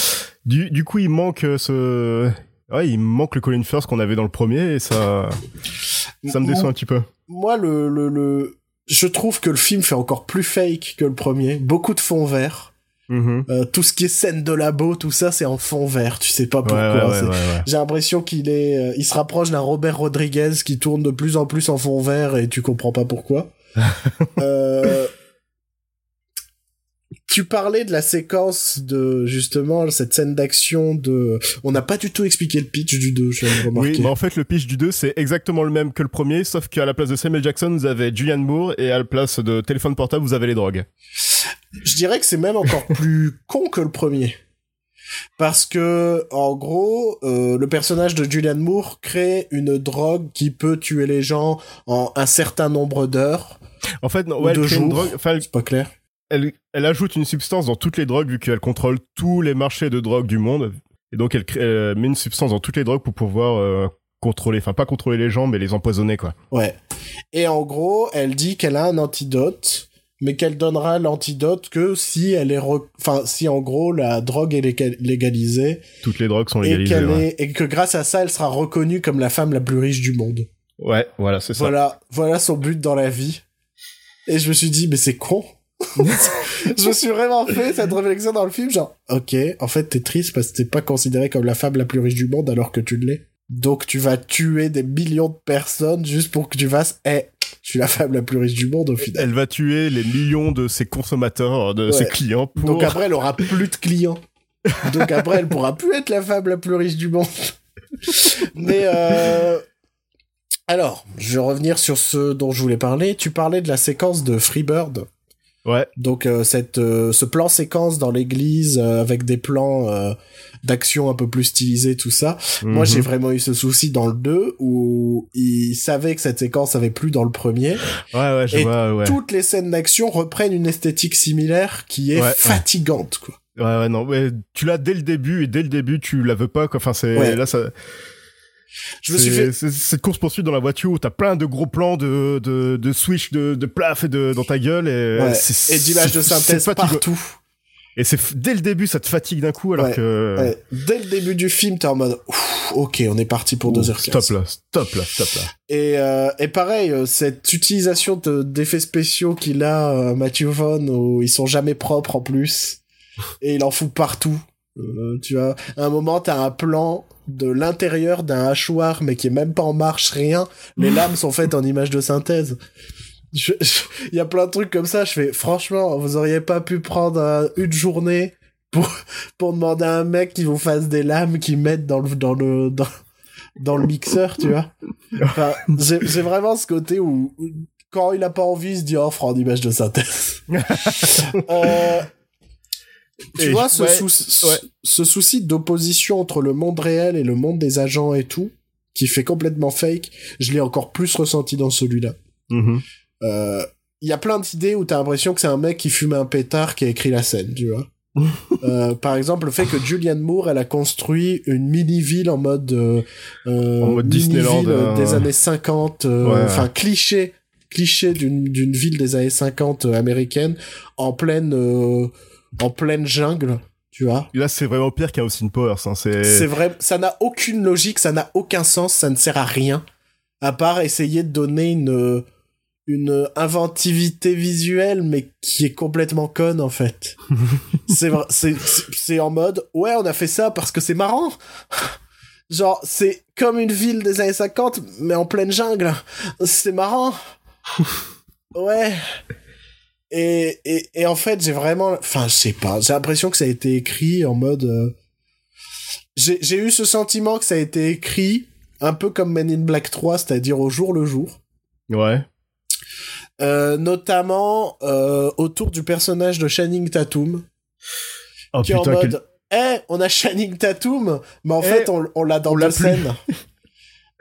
du, du coup, il manque euh, ce... Ouais, il manque le Colin Firth qu'on avait dans le premier et ça... Ça me déçoit un petit peu. Moi, le, le, le, je trouve que le film fait encore plus fake que le premier. Beaucoup de fond vert. Mhm. Euh, tout ce qui est scène de labo, tout ça, c'est en fond vert. Tu sais pas pourquoi. ouais, ouais, c'est- ouais, ouais. J'ai l'impression qu'il est, euh, il se rapproche d'un Robert Rodriguez qui tourne de plus en plus en fond vert et tu comprends pas pourquoi. [LAUGHS] euh, tu parlais de la séquence de justement cette scène d'action de. On n'a pas du tout expliqué le pitch du 2, je viens de remarquer. Oui, mais en fait, le pitch du 2, c'est exactement le même que le premier, sauf qu'à la place de Samuel Jackson, vous avez Julianne Moore, et à la place de téléphone portable, vous avez les drogues. Je dirais que c'est même encore [LAUGHS] plus con que le premier. Parce que, en gros, euh, le personnage de Julianne Moore crée une drogue qui peut tuer les gens en un certain nombre d'heures. En fait, non, Ou ouais, elle deux crée une jours. drogue, enfin, elle, C'est pas clair. Elle, elle ajoute une substance dans toutes les drogues, vu qu'elle contrôle tous les marchés de drogue du monde. Et donc, elle, crée, elle met une substance dans toutes les drogues pour pouvoir euh, contrôler, enfin, pas contrôler les gens, mais les empoisonner, quoi. Ouais. Et en gros, elle dit qu'elle a un antidote, mais qu'elle donnera l'antidote que si elle est, re- enfin, si en gros la drogue est léga- légalisée Toutes les drogues sont et légalisées. ouais. est, et que grâce à ça, elle sera reconnue comme la femme la plus riche du monde. Ouais, voilà, c'est ça. Voilà, voilà son but dans la vie. Et je me suis dit, mais c'est con. [LAUGHS] je me suis vraiment fait cette réflexion dans le film, genre, ok, en fait, t'es triste parce que t'es pas considéré comme la femme la plus riche du monde alors que tu l'es. Donc tu vas tuer des millions de personnes juste pour que tu fasses, eh, je suis la femme la plus riche du monde au final. Elle va tuer les millions de ses consommateurs, de ses clients pour... Donc après, elle aura [LAUGHS] plus de clients. Donc après, elle pourra plus être la femme la plus riche du monde. Mais euh... alors, je vais revenir sur ce dont je voulais parler. Tu parlais de la séquence de Freebird. Ouais, Donc euh, cette euh, ce plan séquence dans l'église euh, avec des plans euh, d'action un peu plus stylisés tout ça. Moi Mhm. j'ai vraiment eu ce souci dans le 2 où il savait que cette séquence avait plus dans le premier. Ouais, ouais, je Et vois, ouais. Toutes les scènes d'action reprennent une esthétique similaire qui est Ouais, fatigante quoi. Ouais, ouais, non, ouais, tu l'as dès le début, et dès le début, tu la veux pas, quoi. Enfin, c'est, là, ça, Je me suis fait cette course poursuite dans la voiture où t'as plein de gros plans de, de, de switch, de, de plaf et de, dans ta gueule et, Ouais. et d'images de synthèse partout. Et c'est, dès le début, ça te fatigue d'un coup, alors Ouais, que, Ouais. Dès le début du film, t'es en mode Ouf, OK, on est parti pour Ouh, 2h15. stop là, stop là, stop là. Et, euh, et pareil, euh, cette utilisation de- d'effets spéciaux qu'il a, euh, Matthew Vaughn, où ils sont jamais propres en plus, [LAUGHS] et il en fout partout. Euh, tu vois, à un moment, t'as un plan de l'intérieur d'un hachoir, mais qui est même pas en marche, rien. Les lames sont faites en image de synthèse. Il y a plein de trucs comme ça. Je fais, franchement, vous auriez pas pu prendre une journée pour, pour demander à un mec qui vous fasse des lames qui mettent dans le, dans le, dans, dans le mixeur, tu vois. Enfin, j'ai j'ai vraiment ce côté où, où quand il a pas envie, il se dit, oh, on fera en image de synthèse. [LAUGHS] euh, Tu Et vois, je- ce, ouais, sou- ouais. ce souci d'opposition entre le monde réel et le monde des agents et tout, qui fait complètement fake, je l'ai encore plus ressenti dans celui-là. Mhm. Euh, Il y a plein d'idées où t'as l'impression que c'est un mec qui fume un pétard qui a écrit la scène, tu vois. [LAUGHS] Euh, par exemple, le fait que Julianne Moore, elle a construit une mini-ville en mode, euh, euh, En mode Disneyland, euh, des années 50, euh, Ouais, enfin cliché, cliché d'une ville des années 50 euh, américaine en pleine en pleine jungle, tu vois. Là, c'est vraiment pire qu'un Austin Powers. Hein. C'est vrai, ça n'a aucune logique, ça n'a aucun sens, ça ne sert à rien, à part essayer de donner une une inventivité visuelle, mais qui est complètement conne en fait. [LAUGHS] c'est vrai, c'est c'est- c'est en mode ouais, on a fait ça parce que c'est marrant. [LAUGHS] Genre, c'est comme une ville des années 50, mais en pleine jungle. C'est marrant. [LAUGHS] Ouais. Et, et, et en fait, j'ai vraiment... Enfin, je sais pas. J'ai l'impression que ça a été écrit en mode... euh, J'ai j'ai eu ce sentiment que ça a été écrit un peu comme Men in Black 3, c'est-à-dire au jour le jour. ouais. Euh, notamment euh, autour du personnage de Channing Tatum, Oh qui est en putain, quel- mode Eh, on a Channing Tatum, mais en Eh, fait, on, on l'a dans on l'a deux scènes.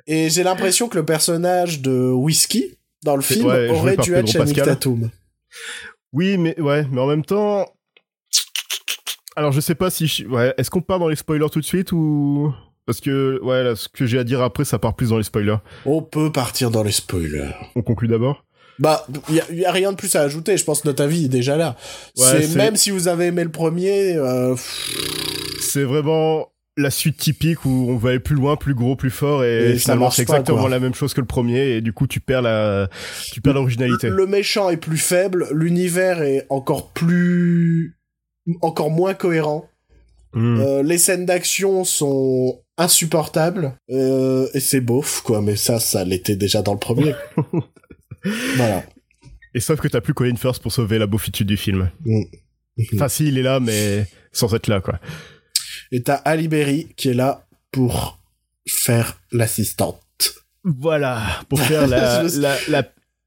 Et j'ai l'impression que le personnage de Whisky, dans le film, ouais, aurait dû être Channing Pascal. Tatum. Oui, mais ouais, mais en même temps. Alors, je sais pas si. je- Ouais, est-ce qu'on part dans les spoilers tout de suite ou parce que ouais, là, ce que j'ai à dire après, ça part plus dans les spoilers. On peut partir dans les spoilers. On conclut d'abord. Bah, y a, y a rien de plus à ajouter. Je pense que notre avis est déjà là. Ouais, c'est- même si vous avez aimé le premier, euh, C'est vraiment la suite typique où on va aller plus loin, plus gros, plus fort et, Et ça finalement marche c'est exactement quoi. la même chose que le premier et du coup tu perds la, tu perds l'originalité. le méchant est plus faible, l'univers est encore plus, encore moins cohérent. Hmm. Euh, les scènes d'action sont insupportables euh, et c'est beauf quoi. Mais ça, ça l'était déjà dans le premier. [LAUGHS] voilà. Et sauf que t'as plus Colin Firth pour sauver la beaufitude du film. Mm. Enfin si, il est là mais sans être là quoi. Et t'as Ali Berry qui est là pour faire l'assistante. Voilà, pour [LAUGHS] faire la, la, la,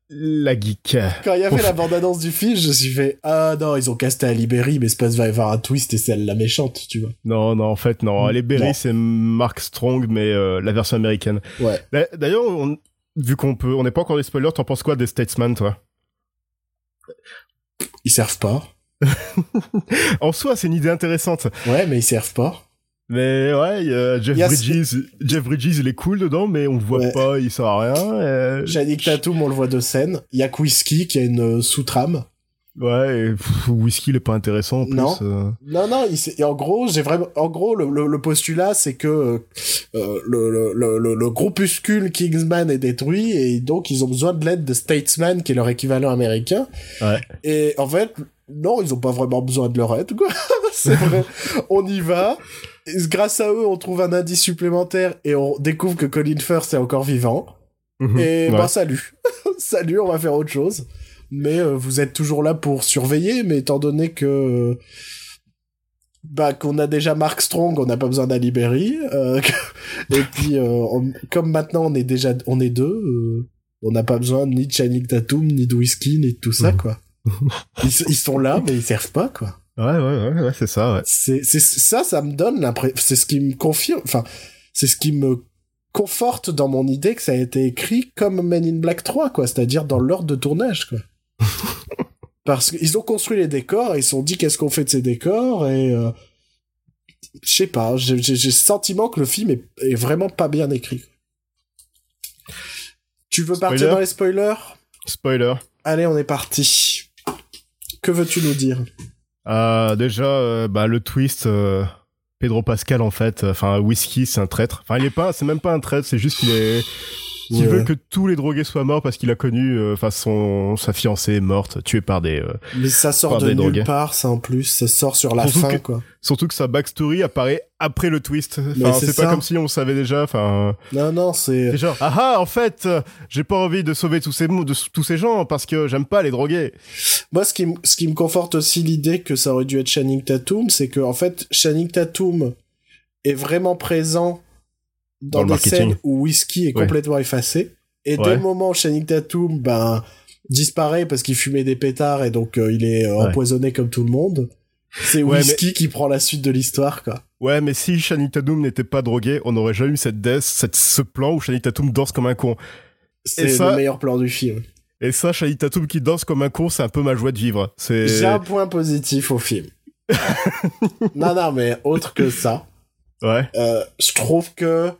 la geek. Quand il y avait Ouf. la bande-annonce du film, je me suis fait ah non ils ont casté Ali Berry mais c'est va y avoir un twist et c'est elle la méchante tu vois. Non, non, en fait, non. Mm, non. c'est Mark Strong, mais euh, la version américaine. Ouais. Là, D'ailleurs, on- vu qu'on peut, on n'est pas encore des spoilers, t'en penses quoi des Statesman, toi? Ils servent pas. [LAUGHS] En soi, c'est une idée intéressante. Ouais mais ils servent pas. Mais ouais, il y a Jeff Bridges, Jeff Bridges, il est cool dedans, mais on le voit Ouais. pas, il sert à rien. euh, Channing Tatum on le voit de scène. Il y a qui a une euh, sous-trame. Ouais, et pff, Whisky, il est pas intéressant en plus. Non. euh. Non, non, il s'est- et en gros, j'ai vraiment, en gros, le, le, le postulat, c'est que euh, le, le, le, le, le groupuscule Kingsman est détruit et donc ils ont besoin de l'aide de Statesman, qui est leur équivalent américain. Ouais. Et en fait, non, ils ont pas vraiment besoin de leur aide, quoi. [LAUGHS] c'est vrai. on y va. Et grâce à eux, on trouve un indice supplémentaire et on découvre que Colin Firth est encore vivant. Mhm. Et Ouais. bah salut. [LAUGHS] salut, on va faire autre chose. Mais euh, vous êtes toujours là pour surveiller, mais étant donné que bah qu'on a déjà Mark Strong, on n'a pas besoin d'Ali Berry. euh, [LAUGHS] et puis euh, on- comme maintenant on est déjà on est deux, euh, on n'a pas besoin ni de Channing Tatum, ni de Whisky, ni de tout ça Mhm. quoi. Ils, ils sont là, [LAUGHS] mais ils servent pas quoi. Ouais, ouais, ouais, ouais, c'est ça, ouais. C'est c'est ça, ça me donne l'impression, c'est ce qui me confirme, enfin c'est ce qui me conforte dans mon idée que ça a été écrit comme Men in Black 3, quoi, c'est-à-dire dans l'ordre de tournage, quoi. [LAUGHS] Parce qu'ils ont construit les décors, et ils se sont dit qu'est-ce qu'on fait de ces décors, et euh, je sais pas, j'ai le sentiment que le film est, est vraiment pas bien écrit. Tu veux partir dans les spoilers? Spoiler. Allez, on est parti. Que veux-tu nous dire? Euh, déjà, euh, bah, le twist, Pedro Pascal, en fait, enfin, Whisky, c'est un traître. Enfin, il est pas, c'est même pas un traître, c'est juste qu'il est, il Ouais. veut que tous les drogués soient morts parce qu'il a connu, euh, enfin, son, sa fiancée est morte, tuée par des, euh, Mais ça sort de nulle drogués. part, ça en plus, ça sort sur la Surtout fin, que- quoi. surtout que sa backstory apparaît après le twist. Enfin, c'est pas comme si on savait déjà, enfin, Non, non, c'est... c'est genre, ah ah, en fait, euh, j'ai pas envie de sauver tous ces, de, tous ces gens parce que j'aime pas les drogués. Moi, ce qui, me- ce qui me conforte aussi l'idée que ça aurait dû être Channing Tatum, c'est que, en fait, Channing Tatum est vraiment présent dans, Dans des marketing. scènes où Whisky est Ouais. complètement effacé. Et dès Ouais. le moment où Channing Tatum, ben, disparaît parce qu'il fumait des pétards et donc euh, il est euh, Ouais. empoisonné comme tout le monde, C'est Ouais, Whisky qui prend la suite de l'histoire, quoi. Ouais, mais si Shani Tatum n'était pas drogué, on n'aurait jamais eu cette death, cette, ce plan où Shani Tatum danse comme un con. C'est ça- le meilleur plan du film. Et ça, Shani Tatum qui danse comme un con, c'est un peu ma joie de vivre. C'est. J'ai un point positif au film. [LAUGHS] non, non, mais autre que ça, Ouais. euh, je trouve que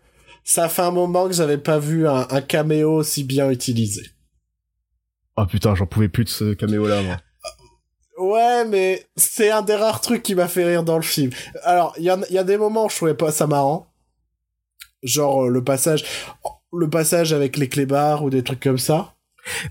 ça fait un moment que j'avais pas vu un, un caméo aussi bien utilisé. Oh putain, j'en pouvais plus de ce caméo-là, moi. Ouais, mais c'est un des rares trucs qui m'a fait rire dans le film. Alors, il y, a des moments où je trouvais pas ça marrant. Genre euh, le passage, le passage avec les clébards ou des trucs comme ça.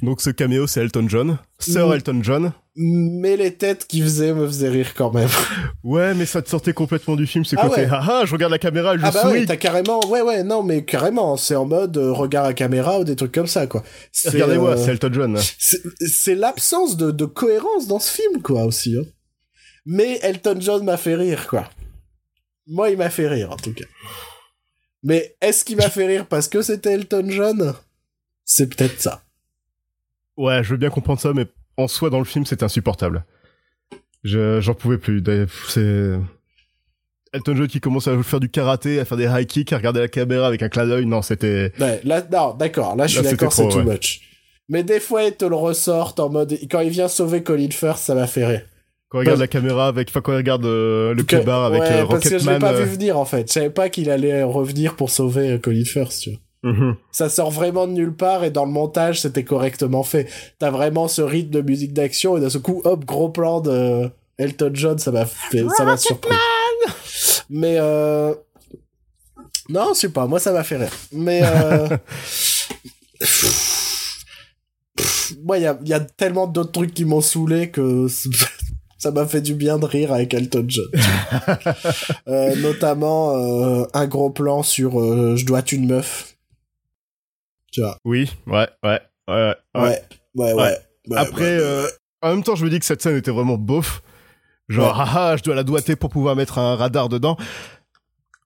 Donc ce caméo, c'est Elton John. Sir. Elton John. Mais les têtes qu'il faisait me faisaient rire quand même. [LAUGHS] Ouais, mais ça te sortait complètement du film, ce Ah côté. ouais. Ah ah, je regarde la caméra, je ah bah souris. ouais, t'as carrément, ouais ouais, non mais carrément, c'est en mode euh, regard à caméra ou des trucs comme ça quoi. C'est, Regardez-moi, euh, c'est Elton John. c'est c'est l'absence de, de cohérence dans ce film, quoi, aussi. hein. Mais Elton John m'a fait rire, quoi. Moi, il m'a fait rire, en tout cas. Mais est-ce qu'il m'a fait rire parce que c'était Elton John? C'est peut-être ça. Ouais, je veux bien comprendre ça, mais en soi, dans le film, c'était insupportable. Je, j'en pouvais plus. C'est Elton John qui commence à faire du karaté, à faire des high kicks, à regarder la caméra avec un clin d'œil. Non, c'était. Ouais, là, non, d'accord, là, je suis d'accord, c'est too ouais. much. Mais des fois, il te le ressortent en mode... Quand il vient sauver Colin Firth, ça m'a fait rire. Quand on regarde la caméra avec, enfin, quand on regarde euh, le Que- clébard avec ouais, euh, parce que je l'ai pas euh, vu venir, en fait. Je savais pas qu'il allait revenir pour sauver euh, Colin Firth, tu vois. Mhm. ça sort vraiment de nulle part et dans le montage c'était correctement fait. T'as vraiment ce rythme de musique d'action et d'un seul coup hop gros plan de Elton John ça m'a fait ça m'a surpris. Mais euh... non je sais pas moi ça m'a fait rire. Mais euh... [LAUGHS] moi il y a, y a tellement d'autres trucs qui m'ont saoulé que [LAUGHS] ça m'a fait du bien de rire avec Elton John. [LAUGHS] Euh, notamment euh, un gros plan sur euh, je dois être une meuf. Tu vois. Oui, ouais, ouais, ouais. ouais. Ouais, ouais, ouais. ouais, Après, euh, en même temps, je me dis que cette scène était vraiment beauf. Genre, Ouais. ah ah, je dois la doigter pour pouvoir mettre un radar dedans.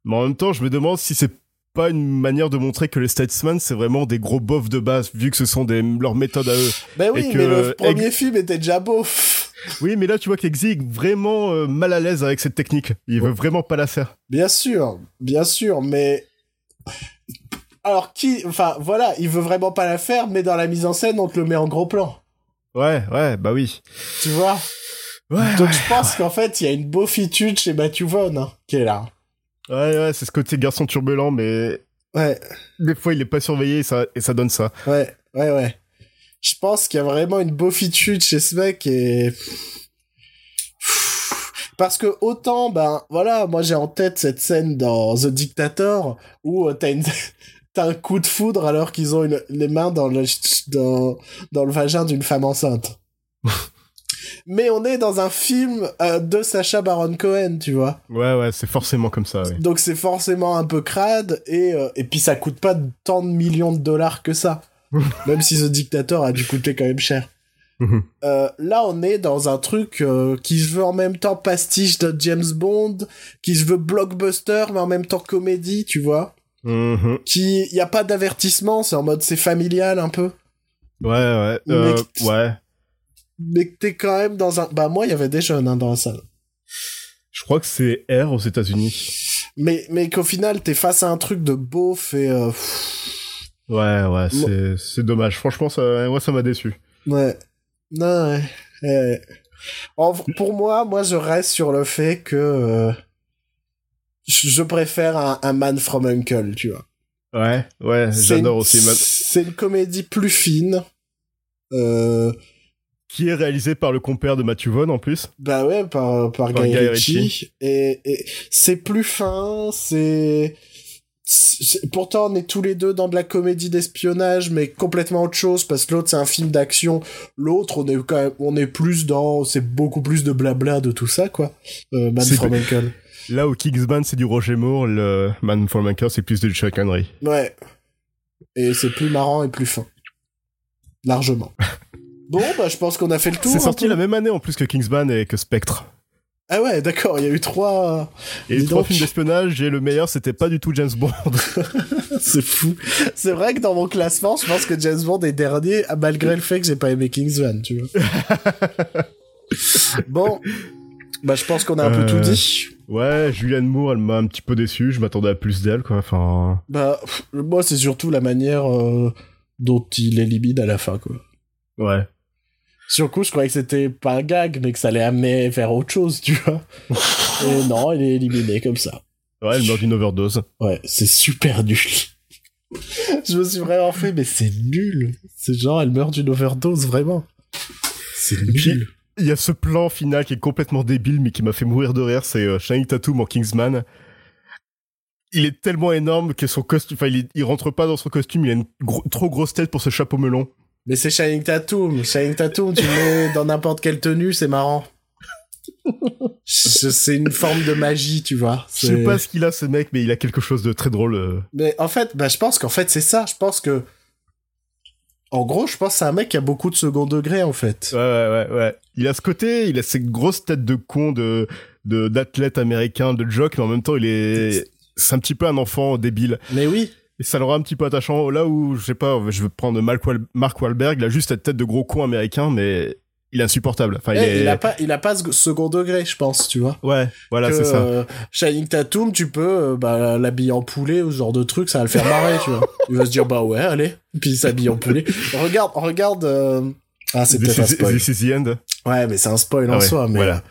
Mais en même temps, je me demande si c'est pas une manière de montrer que les Statesman, c'est vraiment des gros bofs de base, vu que ce sont des, leurs méthodes à eux. Ben oui, et que, mais euh, le premier film était déjà beau. Oui, mais là, tu vois qu'Exy est vraiment euh, mal à l'aise avec cette technique. Il veut vraiment pas la faire. Bien sûr, bien sûr, mais alors qui, enfin voilà, il veut vraiment pas la faire, mais dans la mise en scène, on te le met en gros plan, Ouais, ouais, bah oui. tu vois? Ouais, Donc je pense qu'en fait, il y a une beaufitude chez Matthew Vaughn hein, qui est là. ouais, ouais, c'est ce côté garçon turbulent, mais Ouais, des fois, il est pas surveillé et ça, et ça donne ça. ouais, ouais, ouais. Je pense qu'il y a vraiment une beaufitude chez ce mec et parce que autant ben voilà moi j'ai en tête cette scène dans The Dictator où euh, t'as une un coup de foudre alors qu'ils ont une, les mains dans le dans dans le vagin d'une femme enceinte. [LAUGHS] Mais on est dans un film euh, de Sacha Baron Cohen tu vois. Ouais, ouais, c'est forcément comme ça, donc c'est forcément un peu crade et euh, et puis ça coûte pas tant de millions de dollars que ça. [LAUGHS] Même si The Dictator a dû coûter quand même cher. Mhm. euh, là, on est dans un truc qui se veut en même temps pastiche de James Bond, qui se veut blockbuster, mais en même temps comédie, tu vois. Mhm. Qui, y a pas d'avertissement, c'est en mode c'est familial un peu. Ouais, ouais, Mais euh, que- ouais. Mais que t'es quand même dans un. Bah, moi, il y avait des jeunes hein, dans la salle. Je crois que c'est R aux États-Unis. Mais, mais qu'au final, t'es face à un truc de beauf et. euh, Ouais, ouais, c'est, c'est dommage. Franchement, ça, moi, ça m'a déçu. Ouais. Non, ouais. ouais. En- pour moi, moi, je reste sur le fait que. euh, je préfère un, un Man from Uncle, tu vois. Ouais, ouais, j'adore aussi. Man- C'est une comédie plus fine. Euh, Qui est réalisé par le compère de Matthew Vaughn en plus. bah ouais, par, par, Par Guy, Guy Ritchie. Ritchie. Et, et c'est plus fin, c'est... Pourtant, on est tous les deux dans de la comédie d'espionnage, mais complètement autre chose, parce que l'autre, c'est un film d'action. L'autre, on est quand même, on est plus dans, c'est beaucoup plus de blabla de tout ça, quoi. Euh, Man from Uncle. Là où Kingsman, c'est du Roger Moore, le Man from Anchor, c'est plus du Chuck Henry. Ouais. Et c'est plus marrant et plus fin. Largement. [LAUGHS] Bon, bah, je pense qu'on a fait le tour. C'est un sorti peu. la même année en plus que Kingsman et que Spectre. Ah ouais, d'accord, il y a eu trois... Et les Dis trois donc. films d'espionnage, et le meilleur, c'était pas du tout James Bond. [LAUGHS] C'est fou. C'est vrai que dans mon classement, je pense que James Bond est dernier, malgré le fait que j'ai pas aimé Kingsman, tu vois. [LAUGHS] bon. Bah, je pense qu'on a un peu Euh, tout dit. Ouais, Julianne Moore, elle m'a un petit peu déçu. Je m'attendais à plus d'elle, quoi. Enfin, Bah, pff, moi, c'est surtout la manière euh, dont il élimine à la fin, quoi. ouais. Sur le coup, je croyais que c'était pas un gag, mais que ça allait amener vers autre chose, tu vois. [LAUGHS] Et non, il est éliminé comme ça. Ouais, elle meurt d'une overdose. Ouais, c'est super nul. je me suis vraiment fait, mais c'est nul. C'est genre, elle meurt d'une overdose, vraiment. C'est nul. Il y a ce plan final qui est complètement débile, mais qui m'a fait mourir de rire. C'est euh, Channing Tatum en Kingsman. Il est tellement énorme que son costume, enfin, il, est- il rentre pas dans son costume. Il a une gro- trop grosse tête pour ce chapeau melon. Mais c'est Shining Tatum. Shining Tatum, tu mets dans n'importe quelle tenue, c'est marrant. C'est une forme de magie, tu vois. Je sais pas ce qu'il a, ce mec, mais il a quelque chose de très drôle. euh. Mais en fait, bah, je pense qu'en fait, c'est ça. Je pense que. En gros, je pense que c'est un mec qui a beaucoup de second degré, en fait. Ouais, ouais, ouais, ouais. Il a ce côté, il a cette grosse tête de con de, de, d'athlète américain, de jock, mais en même temps, il est, c'est un petit peu un enfant débile. Mais oui. Et ça le rend un petit peu attachant. Là où, je sais pas, je veux prendre Mark Wahlberg, il a juste cette tête de gros con américain, mais il est insupportable. Enfin, il Eh, est... il, a pas, il a pas ce second degré, je pense, tu vois. Ouais, voilà, c'est ça. euh, Shining Tatum, tu peux euh, bah, l'habiller en poulet ou ce genre de truc, ça va le faire marrer, tu vois. Il va se dire, bah ouais, allez. Puis il s'habille en poulet. Regarde, regarde. euh, Ah, c'est peut-être un spoil. this is the end. Ouais, mais c'est un spoil en Ah ouais, soi, mais. voilà.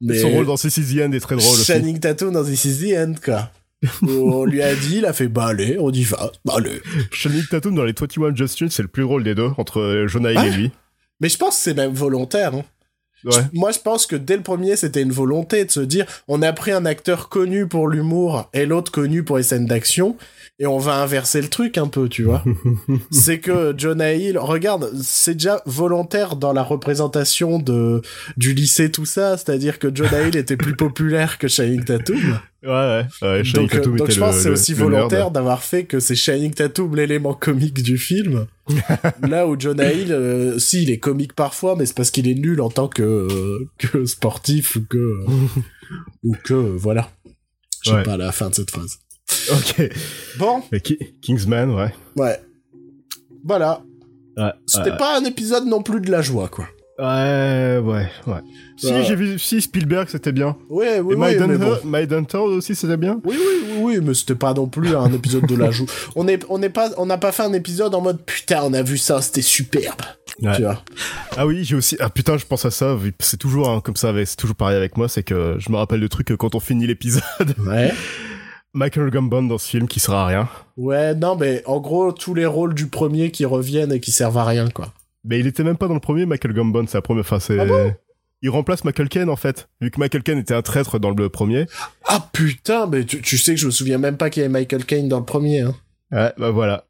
mais... Son rôle dans This is the end est très drôle aussi. Channing Tatum dans This is the End, quoi. [LAUGHS] On lui a dit, il a fait, bah allez, on y va, bah allez. Channing Tatum dans les 21 Just c'est le plus drôle des deux, entre Jonah Hill et lui. Mais je pense que c'est même volontaire. hein. Ouais. Moi, je pense que dès le premier, c'était une volonté de se dire, on a pris un acteur connu pour l'humour et l'autre connu pour les scènes d'action, et on va inverser le truc un peu, tu vois. [LAUGHS] c'est que Jonah Hill, regarde, c'est déjà volontaire dans la représentation de du lycée tout ça, c'est-à-dire que Jonah Hill était plus populaire que Shining Tatum. Ouais, ouais. ouais donc, euh, donc je pense que c'est aussi volontaire d'avoir fait que c'est Shining Tatum l'élément comique du film. [LAUGHS] Là où Jonah Hill, euh, si il est comique parfois, mais c'est parce qu'il est nul en tant que euh, que sportif ou que [LAUGHS] ou que voilà. Je sais Ouais. pas la fin de cette phrase. Ok. Bon, Mais Ki- Kingsman, ouais. ouais. Voilà. Ouais, C'était ouais. pas un épisode non plus de la joie, quoi. Ouais, ouais, ouais. Si, Ouais. j'ai vu, si, Spielberg, c'était bien. Ouais, oui, et oui, mais bon. Aussi, c'était bien. Oui, oui, oui, oui, mais c'était pas non plus un épisode de la joue. [LAUGHS] On est, on est pas, on n'a pas fait un épisode en mode putain, on a vu ça, c'était superbe. Ouais. Tu vois. Ah oui, j'ai aussi. Ah putain, je pense à ça. C'est toujours hein, comme ça. C'est toujours pareil avec moi. C'est que je me rappelle de trucs que quand on finit l'épisode, [LAUGHS] Ouais. Michael Gambon dans ce film qui sera à rien. Ouais, non, mais en gros, tous les rôles du premier qui reviennent et qui servent à rien, quoi. Mais il était même pas dans le premier. Michael Gambon, c'est la première. Enfin, c'est. Ah bon il remplace Michael Caine en fait, vu que Michael Caine était un traître dans le premier. Ah putain, mais tu, tu sais que je me souviens même pas qu'il y avait Michael Caine dans le premier, hein. Ouais, bah voilà.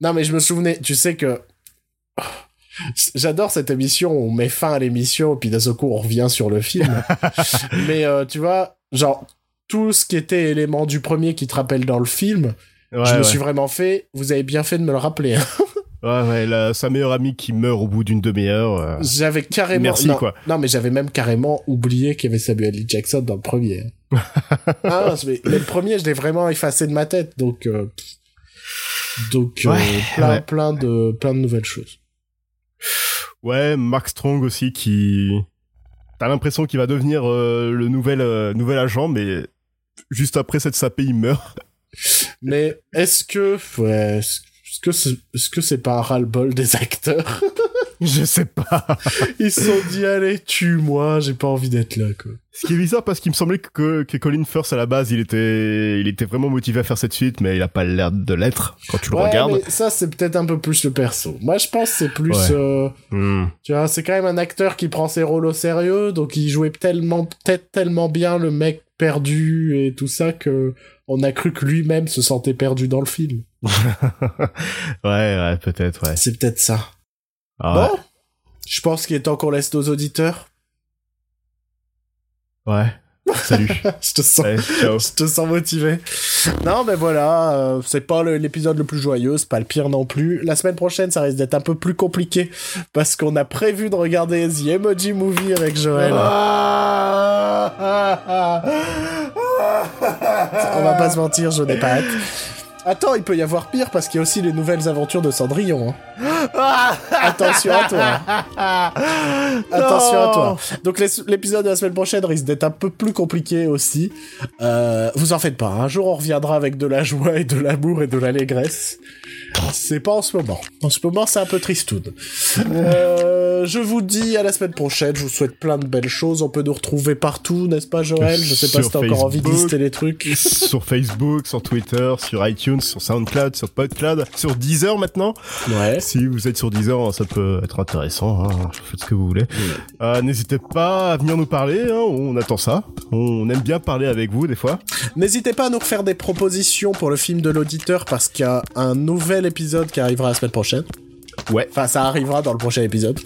Non, mais je me souvenais, tu sais que. J'adore cette émission où on met fin à l'émission, puis d'un seul coup on revient sur le film. [LAUGHS] mais euh, tu vois, genre, tout ce qui était élément du premier qui te rappelle dans le film, Ouais, je me suis vraiment fait, vous avez bien fait de me le rappeler. Ouais, ouais, la- sa meilleure amie qui meurt au bout d'une demi-heure. euh, J'avais carrément. Merci, non, quoi. Non, mais j'avais même carrément oublié qu'il y avait Samuel L. Jackson dans le premier. [LAUGHS] ah, non, mais, le premier, je l'ai vraiment effacé de ma tête, donc. euh, donc, euh, plein, ouais. plein, de, plein de nouvelles choses. Ouais, Mark Strong aussi qui. T'as l'impression qu'il va devenir euh, le nouvel, euh, nouvel agent, mais juste après cette sapée, il meurt. Mais est-ce que. Ouais. Est-ce que c'est est-ce que c'est pas un ras-le-bol des acteurs [LAUGHS] Je sais pas. Ils se sont dit, allez, tue-moi, j'ai pas envie d'être là, quoi. Ce qui est bizarre parce qu'il me semblait que, que Colin Firth à la base, il était, il était vraiment motivé à faire cette suite, mais il a pas l'air de l'être quand tu le Ouais, regardes. mais ça, c'est peut-être un peu plus le perso. Moi, je pense que c'est plus. Ouais. euh, Hmm. Tu vois, c'est quand même un acteur qui prend ses rôles au sérieux, donc il jouait tellement, peut-être tellement bien le mec perdu et tout ça que on a cru que lui-même se sentait perdu dans le film. [LAUGHS] ouais, ouais, peut-être, ouais. C'est peut-être ça. Ah ouais. Bon, je pense qu'il est temps qu'on laisse nos auditeurs. Ouais. Salut. [LAUGHS] je te sens. Ouais. Je te sens motivé. Non, mais voilà, euh, c'est pas l'épisode le plus joyeux, c'est pas le pire non plus. La semaine prochaine, ça risque d'être un peu plus compliqué parce qu'on a prévu de regarder The Emoji Movie avec Joël. On va pas se mentir, je n'ai pas hâte. Attends, il peut y avoir pire parce qu'il y a aussi les nouvelles aventures de Cendrillon. hein. [LAUGHS] Attention à toi. [LAUGHS] Attention à toi. Donc l'épisode de la semaine prochaine risque d'être un peu plus compliqué aussi. Euh, vous en faites pas. Un jour on reviendra avec de la joie et de l'amour et de l'allégresse. C'est pas en ce moment. En ce moment c'est un peu tristoun. Euh, je vous dis à la semaine prochaine. Je vous souhaite plein de belles choses. On peut nous retrouver partout, n'est-ce pas Joël? Je sais pas Sur si t'as encore envie de lister les trucs. sur Facebook, sur Twitter, sur iTunes, sur SoundCloud, sur PodCloud, sur Deezer maintenant. Ouais. Si vous êtes sur Deezer, ça peut être intéressant. Hein. Faites ce que vous voulez. Euh, N'hésitez pas à venir nous parler. Hein. On attend ça. On aime bien parler avec vous des fois. N'hésitez pas à nous refaire des propositions pour le film de l'auditeur parce qu'il y a un nouvel épisode qui arrivera la semaine prochaine. Ouais. Enfin, ça arrivera dans le prochain épisode.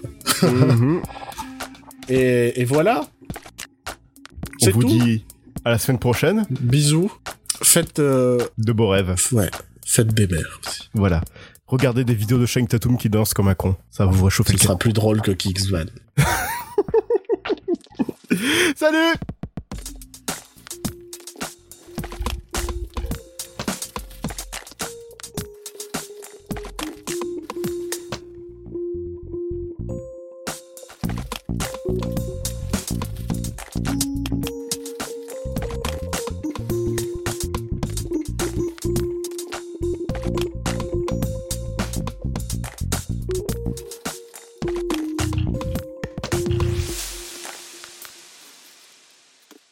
Mhm. [LAUGHS] Et, et voilà. On vous tout. dit à la semaine prochaine. Bisous. Faites, euh, De beaux rêves. ouais, faites bémère aussi. Voilà. Regardez des vidéos de Shane Tatum qui danse comme un con. Ça va vous réchauffer Ce sera plus drôle que Kingsman. [LAUGHS] Salut